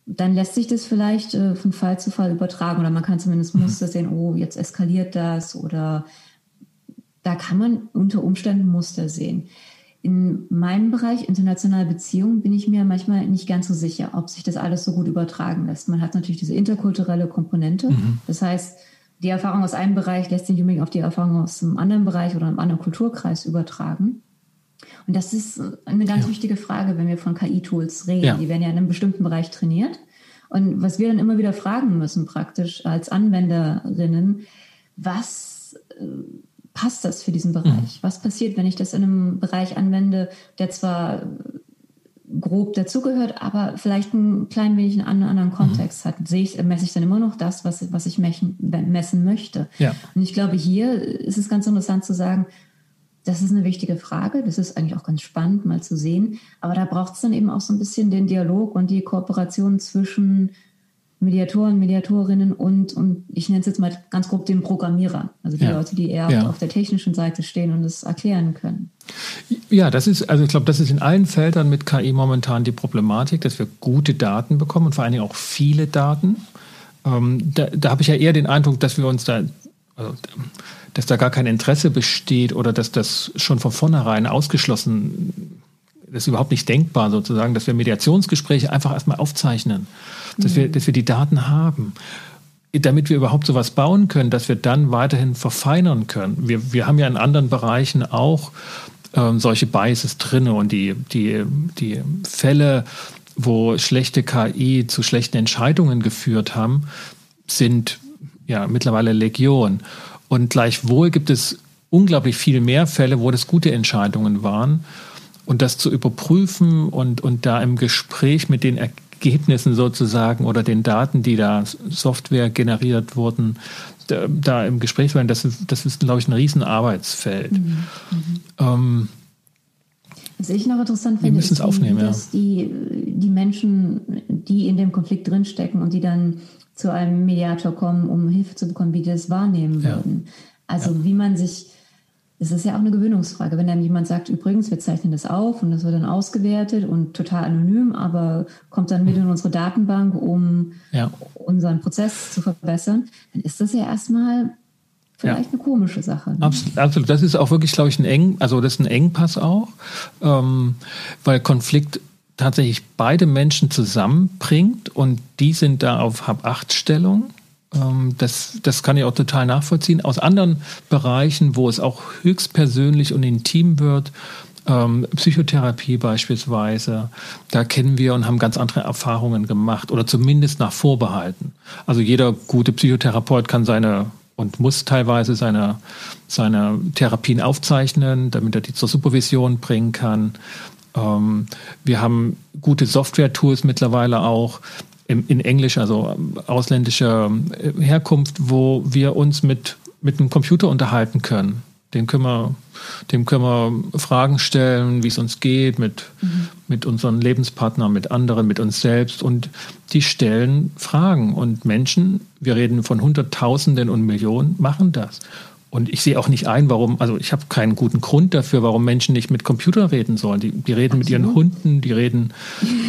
dann lässt sich das vielleicht äh, von Fall zu Fall übertragen oder man kann zumindest mhm. Muster sehen, oh, jetzt eskaliert das oder da kann man unter Umständen Muster sehen. In meinem Bereich internationale Beziehungen bin ich mir manchmal nicht ganz so sicher, ob sich das alles so gut übertragen lässt. Man hat natürlich diese interkulturelle Komponente. Mhm. Das heißt, die Erfahrung aus einem Bereich lässt sich nicht unbedingt auf die Erfahrung aus einem anderen Bereich oder einem anderen Kulturkreis übertragen. Und das ist eine ganz ja. wichtige Frage, wenn wir von KI-Tools reden. Ja. Die werden ja in einem bestimmten Bereich trainiert. Und was wir dann immer wieder fragen müssen, praktisch als Anwenderinnen, was äh, passt das für diesen Bereich? Mhm. Was passiert, wenn ich das in einem Bereich anwende, der zwar grob dazugehört, aber vielleicht ein klein wenig einen anderen Kontext mhm. hat? Sehe ich, messe ich dann immer noch das, was, was ich messen möchte? Ja. Und ich glaube, hier ist es ganz interessant zu sagen, das ist eine wichtige Frage. Das ist eigentlich auch ganz spannend, mal zu sehen. Aber da braucht es dann eben auch so ein bisschen den Dialog und die Kooperation zwischen Mediatoren, Mediatorinnen und, und ich nenne es jetzt mal ganz grob den Programmierer, also die ja. Leute, die eher ja. auf der technischen Seite stehen und es erklären können. Ja, das ist, also ich glaube, das ist in allen Feldern mit KI momentan die Problematik, dass wir gute Daten bekommen und vor allen Dingen auch viele Daten. Ähm, da, da habe ich ja eher den Eindruck, dass wir uns da, also, dass da gar kein Interesse besteht oder dass das schon von vornherein ausgeschlossen das ist überhaupt nicht denkbar sozusagen, dass wir Mediationsgespräche einfach erstmal aufzeichnen dass, wir, dass wir die Daten haben damit wir überhaupt sowas bauen können, dass wir dann weiterhin verfeinern können. Wir, wir haben ja in anderen Bereichen auch ähm, solche Biases drin und die, die, die Fälle, wo schlechte KI zu schlechten Entscheidungen geführt haben, sind ja mittlerweile Legion. Und gleichwohl gibt es unglaublich viel mehr Fälle, wo das gute Entscheidungen waren. Und das zu überprüfen und, und da im Gespräch mit den Ergebnissen sozusagen oder den Daten, die da Software generiert wurden, da im Gespräch sein. Das, das ist, glaube ich, ein Riesenarbeitsfeld. Mhm. Mhm. Ähm, was ich noch interessant finde, ist, aufnehmen, dass die, die Menschen, die in dem Konflikt drinstecken und die dann zu einem Mediator kommen, um Hilfe zu bekommen, wie die das wahrnehmen ja. würden. Also ja. wie man sich, es ist ja auch eine Gewöhnungsfrage, wenn dann jemand sagt, übrigens, wir zeichnen das auf und das wird dann ausgewertet und total anonym, aber kommt dann mit in unsere Datenbank, um ja. unseren Prozess zu verbessern, dann ist das ja erstmal vielleicht ja. eine komische Sache. Ne? Absolut, absolut. Das ist auch wirklich, glaube ich, ein Eng, also das ist ein Engpass auch, ähm, weil Konflikt tatsächlich beide Menschen zusammenbringt und die sind da auf Hab-Acht-Stellung. Ähm, das, das kann ich auch total nachvollziehen. Aus anderen Bereichen, wo es auch höchstpersönlich und intim wird, ähm, Psychotherapie beispielsweise, da kennen wir und haben ganz andere Erfahrungen gemacht oder zumindest nach Vorbehalten. Also jeder gute Psychotherapeut kann seine und muss teilweise seine, seine Therapien aufzeichnen, damit er die zur Supervision bringen kann. Ähm, wir haben gute Software-Tools mittlerweile auch in Englisch, also ausländischer äh, Herkunft, wo wir uns mit, mit einem Computer unterhalten können. Den können wir, dem können wir Fragen stellen, wie es uns geht, mit, mhm. mit unseren Lebenspartnern, mit anderen, mit uns selbst. Und die stellen Fragen. Und Menschen, wir reden von Hunderttausenden und Millionen, machen das. Und ich sehe auch nicht ein, warum, also ich habe keinen guten Grund dafür, warum Menschen nicht mit Computer reden sollen. Die, die reden Absolut. mit ihren Hunden, die reden,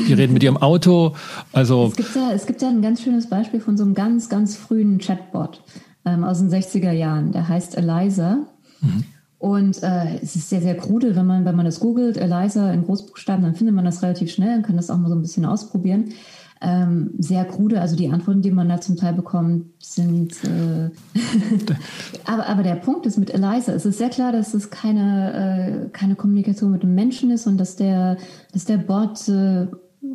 die reden mit ihrem Auto. Also es gibt, ja, es gibt ja ein ganz schönes Beispiel von so einem ganz, ganz frühen Chatbot ähm, aus den 60er Jahren. Der heißt Eliza. Mhm. Und äh, es ist sehr, sehr krude, wenn man, wenn man das googelt, Eliza in Großbuchstaben, dann findet man das relativ schnell und kann das auch mal so ein bisschen ausprobieren. Ähm, sehr krude, also die Antworten, die man da zum Teil bekommt, sind. Äh aber, aber der Punkt ist mit Eliza, es ist sehr klar, dass es keine, äh, keine Kommunikation mit dem Menschen ist und dass der, dass der Bot äh,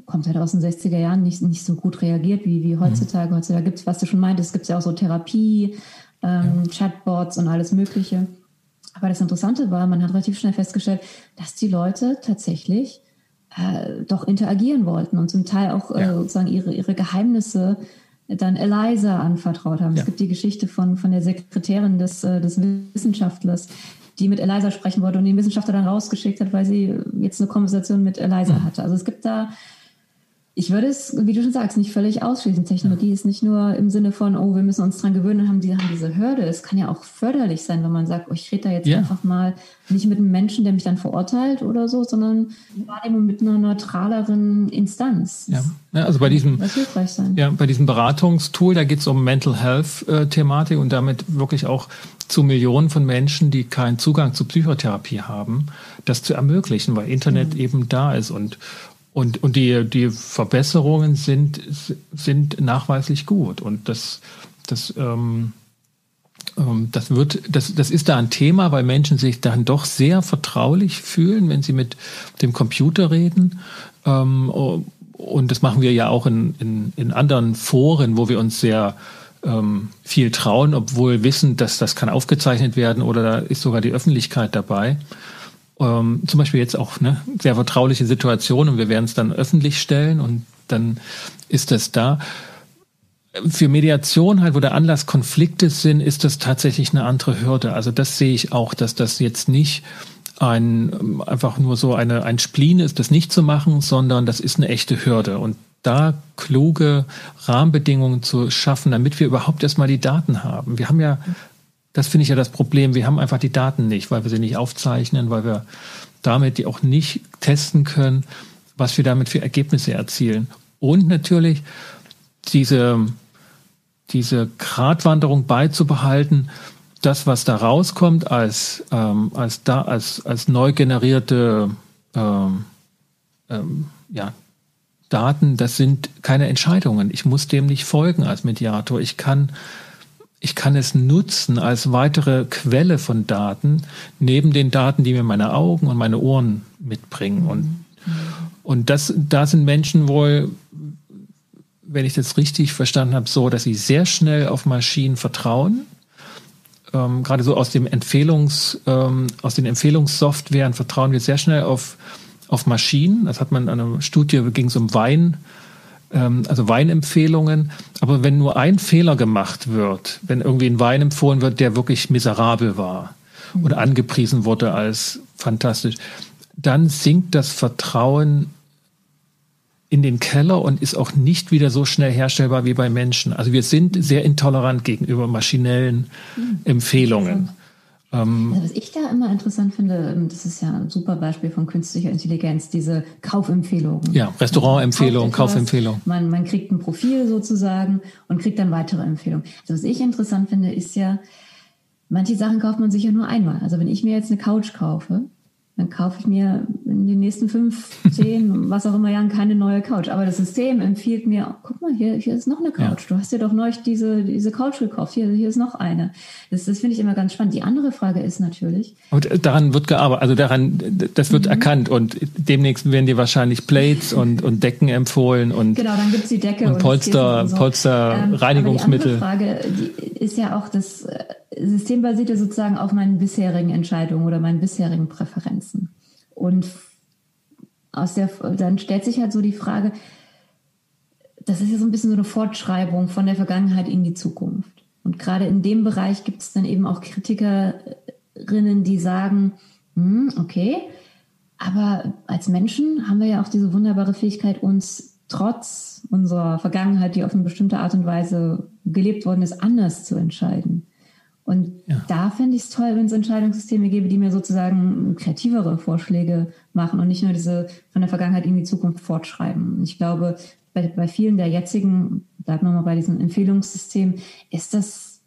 kommt halt aus den 60er Jahren nicht, nicht so gut reagiert wie, wie heutzutage. Mhm. Heutzutage gibt es, was du schon meintest, gibt es ja auch so Therapie, ähm, ja. Chatbots und alles Mögliche. Aber das Interessante war, man hat relativ schnell festgestellt, dass die Leute tatsächlich äh, doch interagieren wollten und zum Teil auch äh, ja. sozusagen ihre, ihre Geheimnisse dann Eliza anvertraut haben. Ja. Es gibt die Geschichte von, von der Sekretärin des, äh, des Wissenschaftlers, die mit Eliza sprechen wollte und den Wissenschaftler dann rausgeschickt hat, weil sie jetzt eine Konversation mit Eliza mhm. hatte. Also es gibt da ich würde es, wie du schon sagst, nicht völlig ausschließen. Technologie ja. ist nicht nur im Sinne von, oh, wir müssen uns dran gewöhnen und haben, die, haben diese Hürde. Es kann ja auch förderlich sein, wenn man sagt, oh, ich rede da jetzt ja. einfach mal nicht mit einem Menschen, der mich dann verurteilt oder so, sondern Wahrnehmung mit einer neutraleren Instanz. Ja, ja also bei diesem, hilfreich sein. Ja, bei diesem Beratungstool, da geht es um Mental Health-Thematik und damit wirklich auch zu Millionen von Menschen, die keinen Zugang zu Psychotherapie haben, das zu ermöglichen, weil Internet mhm. eben da ist und und, und die, die Verbesserungen sind, sind nachweislich gut. Und das, das, ähm, ähm, das wird, das, das ist da ein Thema, weil Menschen sich dann doch sehr vertraulich fühlen, wenn sie mit dem Computer reden. Ähm, und das machen wir ja auch in, in, in anderen Foren, wo wir uns sehr ähm, viel trauen, obwohl wissen, dass das kann aufgezeichnet werden oder da ist sogar die Öffentlichkeit dabei ähm, zum Beispiel jetzt auch eine sehr vertrauliche Situation und wir werden es dann öffentlich stellen und dann ist das da. Für Mediation halt, wo der Anlass Konflikte sind, ist das tatsächlich eine andere Hürde. Also das sehe ich auch, dass das jetzt nicht ein, einfach nur so eine, ein Spleen ist, das nicht zu machen, sondern das ist eine echte Hürde. Und da kluge Rahmenbedingungen zu schaffen, damit wir überhaupt erstmal die Daten haben. Wir haben ja das finde ich ja das Problem. Wir haben einfach die Daten nicht, weil wir sie nicht aufzeichnen, weil wir damit die auch nicht testen können, was wir damit für Ergebnisse erzielen. Und natürlich diese, diese Gratwanderung beizubehalten, das, was da rauskommt als, ähm, als, da, als, als neu generierte ähm, ähm, ja, Daten, das sind keine Entscheidungen. Ich muss dem nicht folgen als Mediator. Ich kann ich kann es nutzen als weitere Quelle von Daten, neben den Daten, die mir meine Augen und meine Ohren mitbringen. Und, und das, da sind Menschen wohl, wenn ich das richtig verstanden habe, so, dass sie sehr schnell auf Maschinen vertrauen. Ähm, gerade so aus dem Empfehlungs, ähm, aus den Empfehlungssoftwaren vertrauen wir sehr schnell auf, auf Maschinen. Das hat man in einer Studie, ging es um Wein, ähm, also Weinempfehlungen. Aber wenn nur ein Fehler gemacht wird, wenn irgendwie ein Wein empfohlen wird, der wirklich miserabel war mhm. oder angepriesen wurde als fantastisch, dann sinkt das Vertrauen in den Keller und ist auch nicht wieder so schnell herstellbar wie bei Menschen. Also wir sind sehr intolerant gegenüber maschinellen mhm. Empfehlungen. Ähm, was ich da immer interessant finde, ähm, das ist ja ein super Beispiel von künstlicher Intelligenz, diese Kaufempfehlungen. Ja, Restaurantempfehlungen, man Kaufempfehlungen. Man, man kriegt ein Profil sozusagen und kriegt dann weitere Empfehlungen. Also was ich interessant finde, ist ja, manche Sachen kauft man sich ja nur einmal. Also wenn ich mir jetzt eine Couch kaufe, dann kaufe ich mir in den nächsten fünf, zehn, was auch immer Jahren keine neue Couch. Aber das System empfiehlt mir, guck mal, hier, hier ist noch eine Couch. Ja. Du hast dir doch neulich diese, diese Couch gekauft. Hier, hier ist noch eine. Das, das finde ich immer ganz spannend. Die andere Frage ist natürlich. Und daran wird gearbeitet, also daran, das wird mhm. erkannt und demnächst werden dir wahrscheinlich Plates und, und Decken empfohlen und. Genau, dann gibt's die Decke und, und Polster, und so. Polster, ähm, Reinigungsmittel. Die andere Frage die ist ja auch das, System basiert ja sozusagen auf meinen bisherigen Entscheidungen oder meinen bisherigen Präferenzen. Und aus der, dann stellt sich halt so die Frage, das ist ja so ein bisschen so eine Fortschreibung von der Vergangenheit in die Zukunft. Und gerade in dem Bereich gibt es dann eben auch Kritikerinnen, die sagen, hm, okay, aber als Menschen haben wir ja auch diese wunderbare Fähigkeit, uns trotz unserer Vergangenheit, die auf eine bestimmte Art und Weise gelebt worden ist, anders zu entscheiden. Und ja. da fände ich es toll, wenn es Entscheidungssysteme gäbe, die mir sozusagen kreativere Vorschläge machen und nicht nur diese von der Vergangenheit in die Zukunft fortschreiben. Ich glaube, bei, bei vielen der jetzigen, bleiben wir mal bei diesem Empfehlungssystem, ist das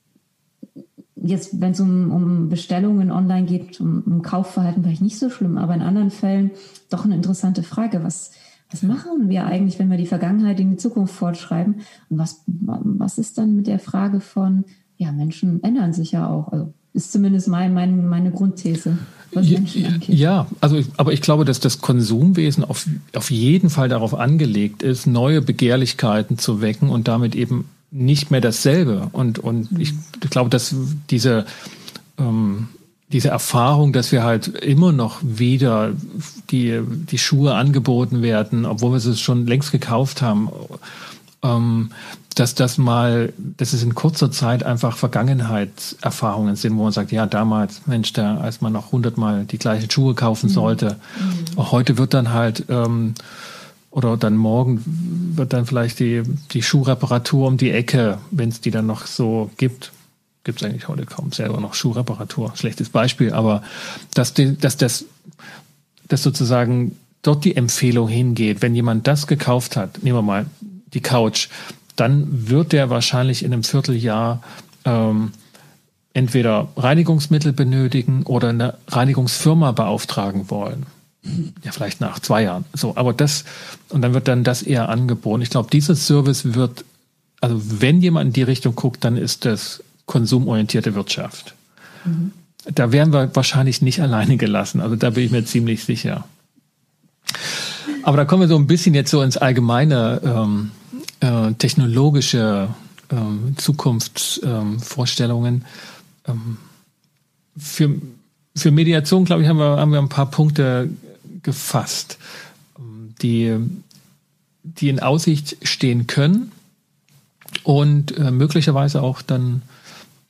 jetzt, wenn es um, um Bestellungen online geht, um, um Kaufverhalten vielleicht nicht so schlimm, aber in anderen Fällen doch eine interessante Frage. Was, was machen wir eigentlich, wenn wir die Vergangenheit in die Zukunft fortschreiben? Und was, was ist dann mit der Frage von, ja, Menschen ändern sich ja auch. Also ist zumindest mein, mein, meine Grundthese. Was ja, ja, also aber ich glaube, dass das Konsumwesen auf, auf jeden Fall darauf angelegt ist, neue Begehrlichkeiten zu wecken und damit eben nicht mehr dasselbe. Und, und mhm. ich glaube, dass diese, ähm, diese Erfahrung, dass wir halt immer noch wieder die, die Schuhe angeboten werden, obwohl wir sie schon längst gekauft haben, ähm, dass das mal, dass es in kurzer Zeit einfach Vergangenheitserfahrungen sind, wo man sagt, ja, damals, Mensch, da, als man noch hundertmal die gleichen Schuhe kaufen mhm. sollte. Mhm. Heute wird dann halt, ähm, oder dann morgen wird dann vielleicht die, die Schuhreparatur um die Ecke, wenn es die dann noch so gibt. Gibt es eigentlich heute kaum selber noch Schuhreparatur. Schlechtes Beispiel, aber dass, die, dass das dass sozusagen dort die Empfehlung hingeht, wenn jemand das gekauft hat, nehmen wir mal die Couch, dann wird der wahrscheinlich in einem Vierteljahr ähm, entweder Reinigungsmittel benötigen oder eine Reinigungsfirma beauftragen wollen. Ja, vielleicht nach zwei Jahren. So, aber das, und dann wird dann das eher angeboten. Ich glaube, dieser Service wird, also wenn jemand in die Richtung guckt, dann ist das konsumorientierte Wirtschaft. Mhm. Da werden wir wahrscheinlich nicht alleine gelassen. Also da bin ich mir ziemlich sicher. Aber da kommen wir so ein bisschen jetzt so ins allgemeine ähm, äh, technologische äh, Zukunftsvorstellungen. Ähm, für, für Mediation, glaube ich, haben wir, haben wir ein paar Punkte gefasst, die, die in Aussicht stehen können und äh, möglicherweise auch dann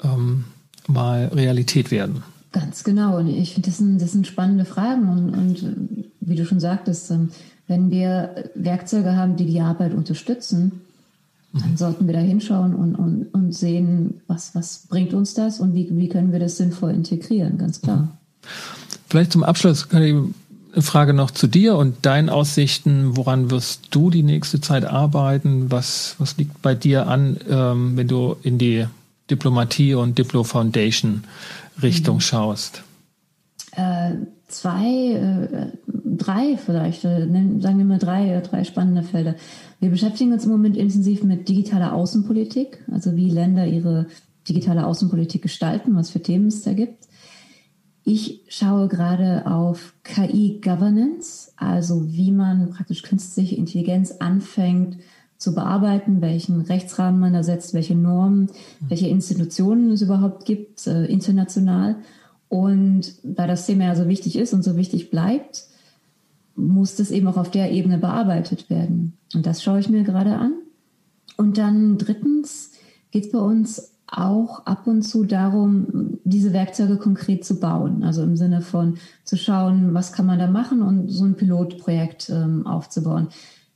ähm, mal Realität werden. Ganz genau. Und ich finde, das sind, das sind spannende Fragen. Und, und wie du schon sagtest, ähm, wenn wir Werkzeuge haben, die die Arbeit unterstützen, dann mhm. sollten wir da hinschauen und, und, und sehen, was, was bringt uns das und wie, wie können wir das sinnvoll integrieren, ganz klar. Mhm. Vielleicht zum Abschluss eine Frage noch zu dir und deinen Aussichten. Woran wirst du die nächste Zeit arbeiten? Was, was liegt bei dir an, ähm, wenn du in die Diplomatie und Diplo Foundation Richtung mhm. schaust? Äh, zwei, äh, drei vielleicht, äh, sagen wir mal drei, äh, drei spannende Felder. Wir beschäftigen uns im Moment intensiv mit digitaler Außenpolitik, also wie Länder ihre digitale Außenpolitik gestalten, was für Themen es da gibt. Ich schaue gerade auf KI-Governance, also wie man praktisch künstliche Intelligenz anfängt zu bearbeiten, welchen Rechtsrahmen man da setzt, welche Normen, welche Institutionen es überhaupt gibt, äh, international. Und da das Thema ja so wichtig ist und so wichtig bleibt, muss das eben auch auf der Ebene bearbeitet werden. Und das schaue ich mir gerade an. Und dann drittens geht es bei uns auch ab und zu darum, diese Werkzeuge konkret zu bauen. Also im Sinne von zu schauen, was kann man da machen und so ein Pilotprojekt ähm, aufzubauen.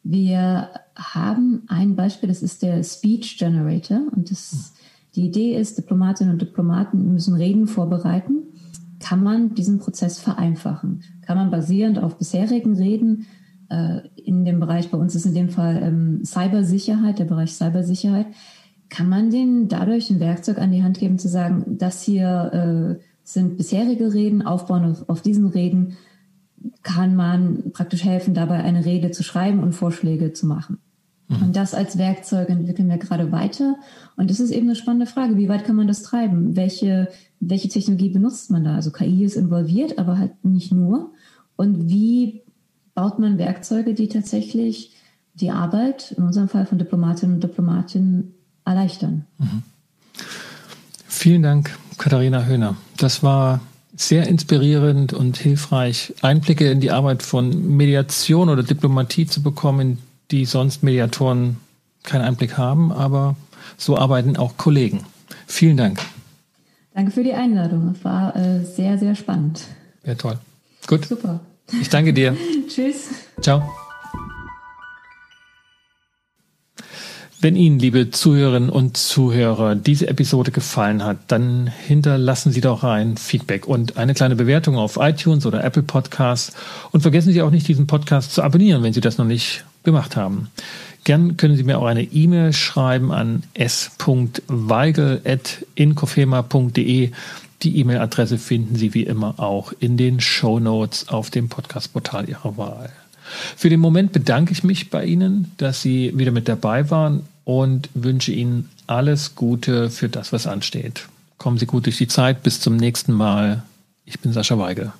Wir haben ein Beispiel, das ist der Speech Generator. Und das, die Idee ist, Diplomatinnen und Diplomaten müssen Reden vorbereiten. Kann man diesen Prozess vereinfachen? Kann man basierend auf bisherigen Reden äh, in dem Bereich, bei uns ist in dem Fall ähm, Cybersicherheit, der Bereich Cybersicherheit, kann man denen dadurch ein Werkzeug an die Hand geben, zu sagen, das hier äh, sind bisherige Reden, aufbauen auf, auf diesen Reden, kann man praktisch helfen, dabei eine Rede zu schreiben und Vorschläge zu machen. Mhm. Und das als Werkzeug entwickeln wir gerade weiter. Und das ist eben eine spannende Frage. Wie weit kann man das treiben? Welche, welche Technologie benutzt man da? Also KI ist involviert, aber halt nicht nur. Und wie baut man Werkzeuge, die tatsächlich die Arbeit, in unserem Fall von Diplomatinnen und Diplomatinnen, erleichtern. Mhm. Vielen Dank, Katharina Höhner. Das war sehr inspirierend und hilfreich, Einblicke in die Arbeit von Mediation oder Diplomatie zu bekommen, die sonst Mediatoren keinen Einblick haben, aber so arbeiten auch Kollegen. Vielen Dank. Danke für die Einladung. Es war äh, sehr, sehr spannend. Ja, toll. Gut. Super. Ich danke dir. Tschüss. Ciao. Wenn Ihnen, liebe Zuhörerinnen und Zuhörer, diese Episode gefallen hat, dann hinterlassen Sie doch ein Feedback und eine kleine Bewertung auf iTunes oder Apple Podcasts. Und vergessen Sie auch nicht, diesen Podcast zu abonnieren, wenn Sie das noch nicht gemacht haben. Gern können Sie mir auch eine E-Mail schreiben an s.weigel.incofema.de. Die E-Mail-Adresse finden Sie wie immer auch in den Show Notes auf dem Podcast-Portal Ihrer Wahl. Für den Moment bedanke ich mich bei Ihnen, dass Sie wieder mit dabei waren und wünsche Ihnen alles Gute für das, was ansteht. Kommen Sie gut durch die Zeit. Bis zum nächsten Mal. Ich bin Sascha Weigel.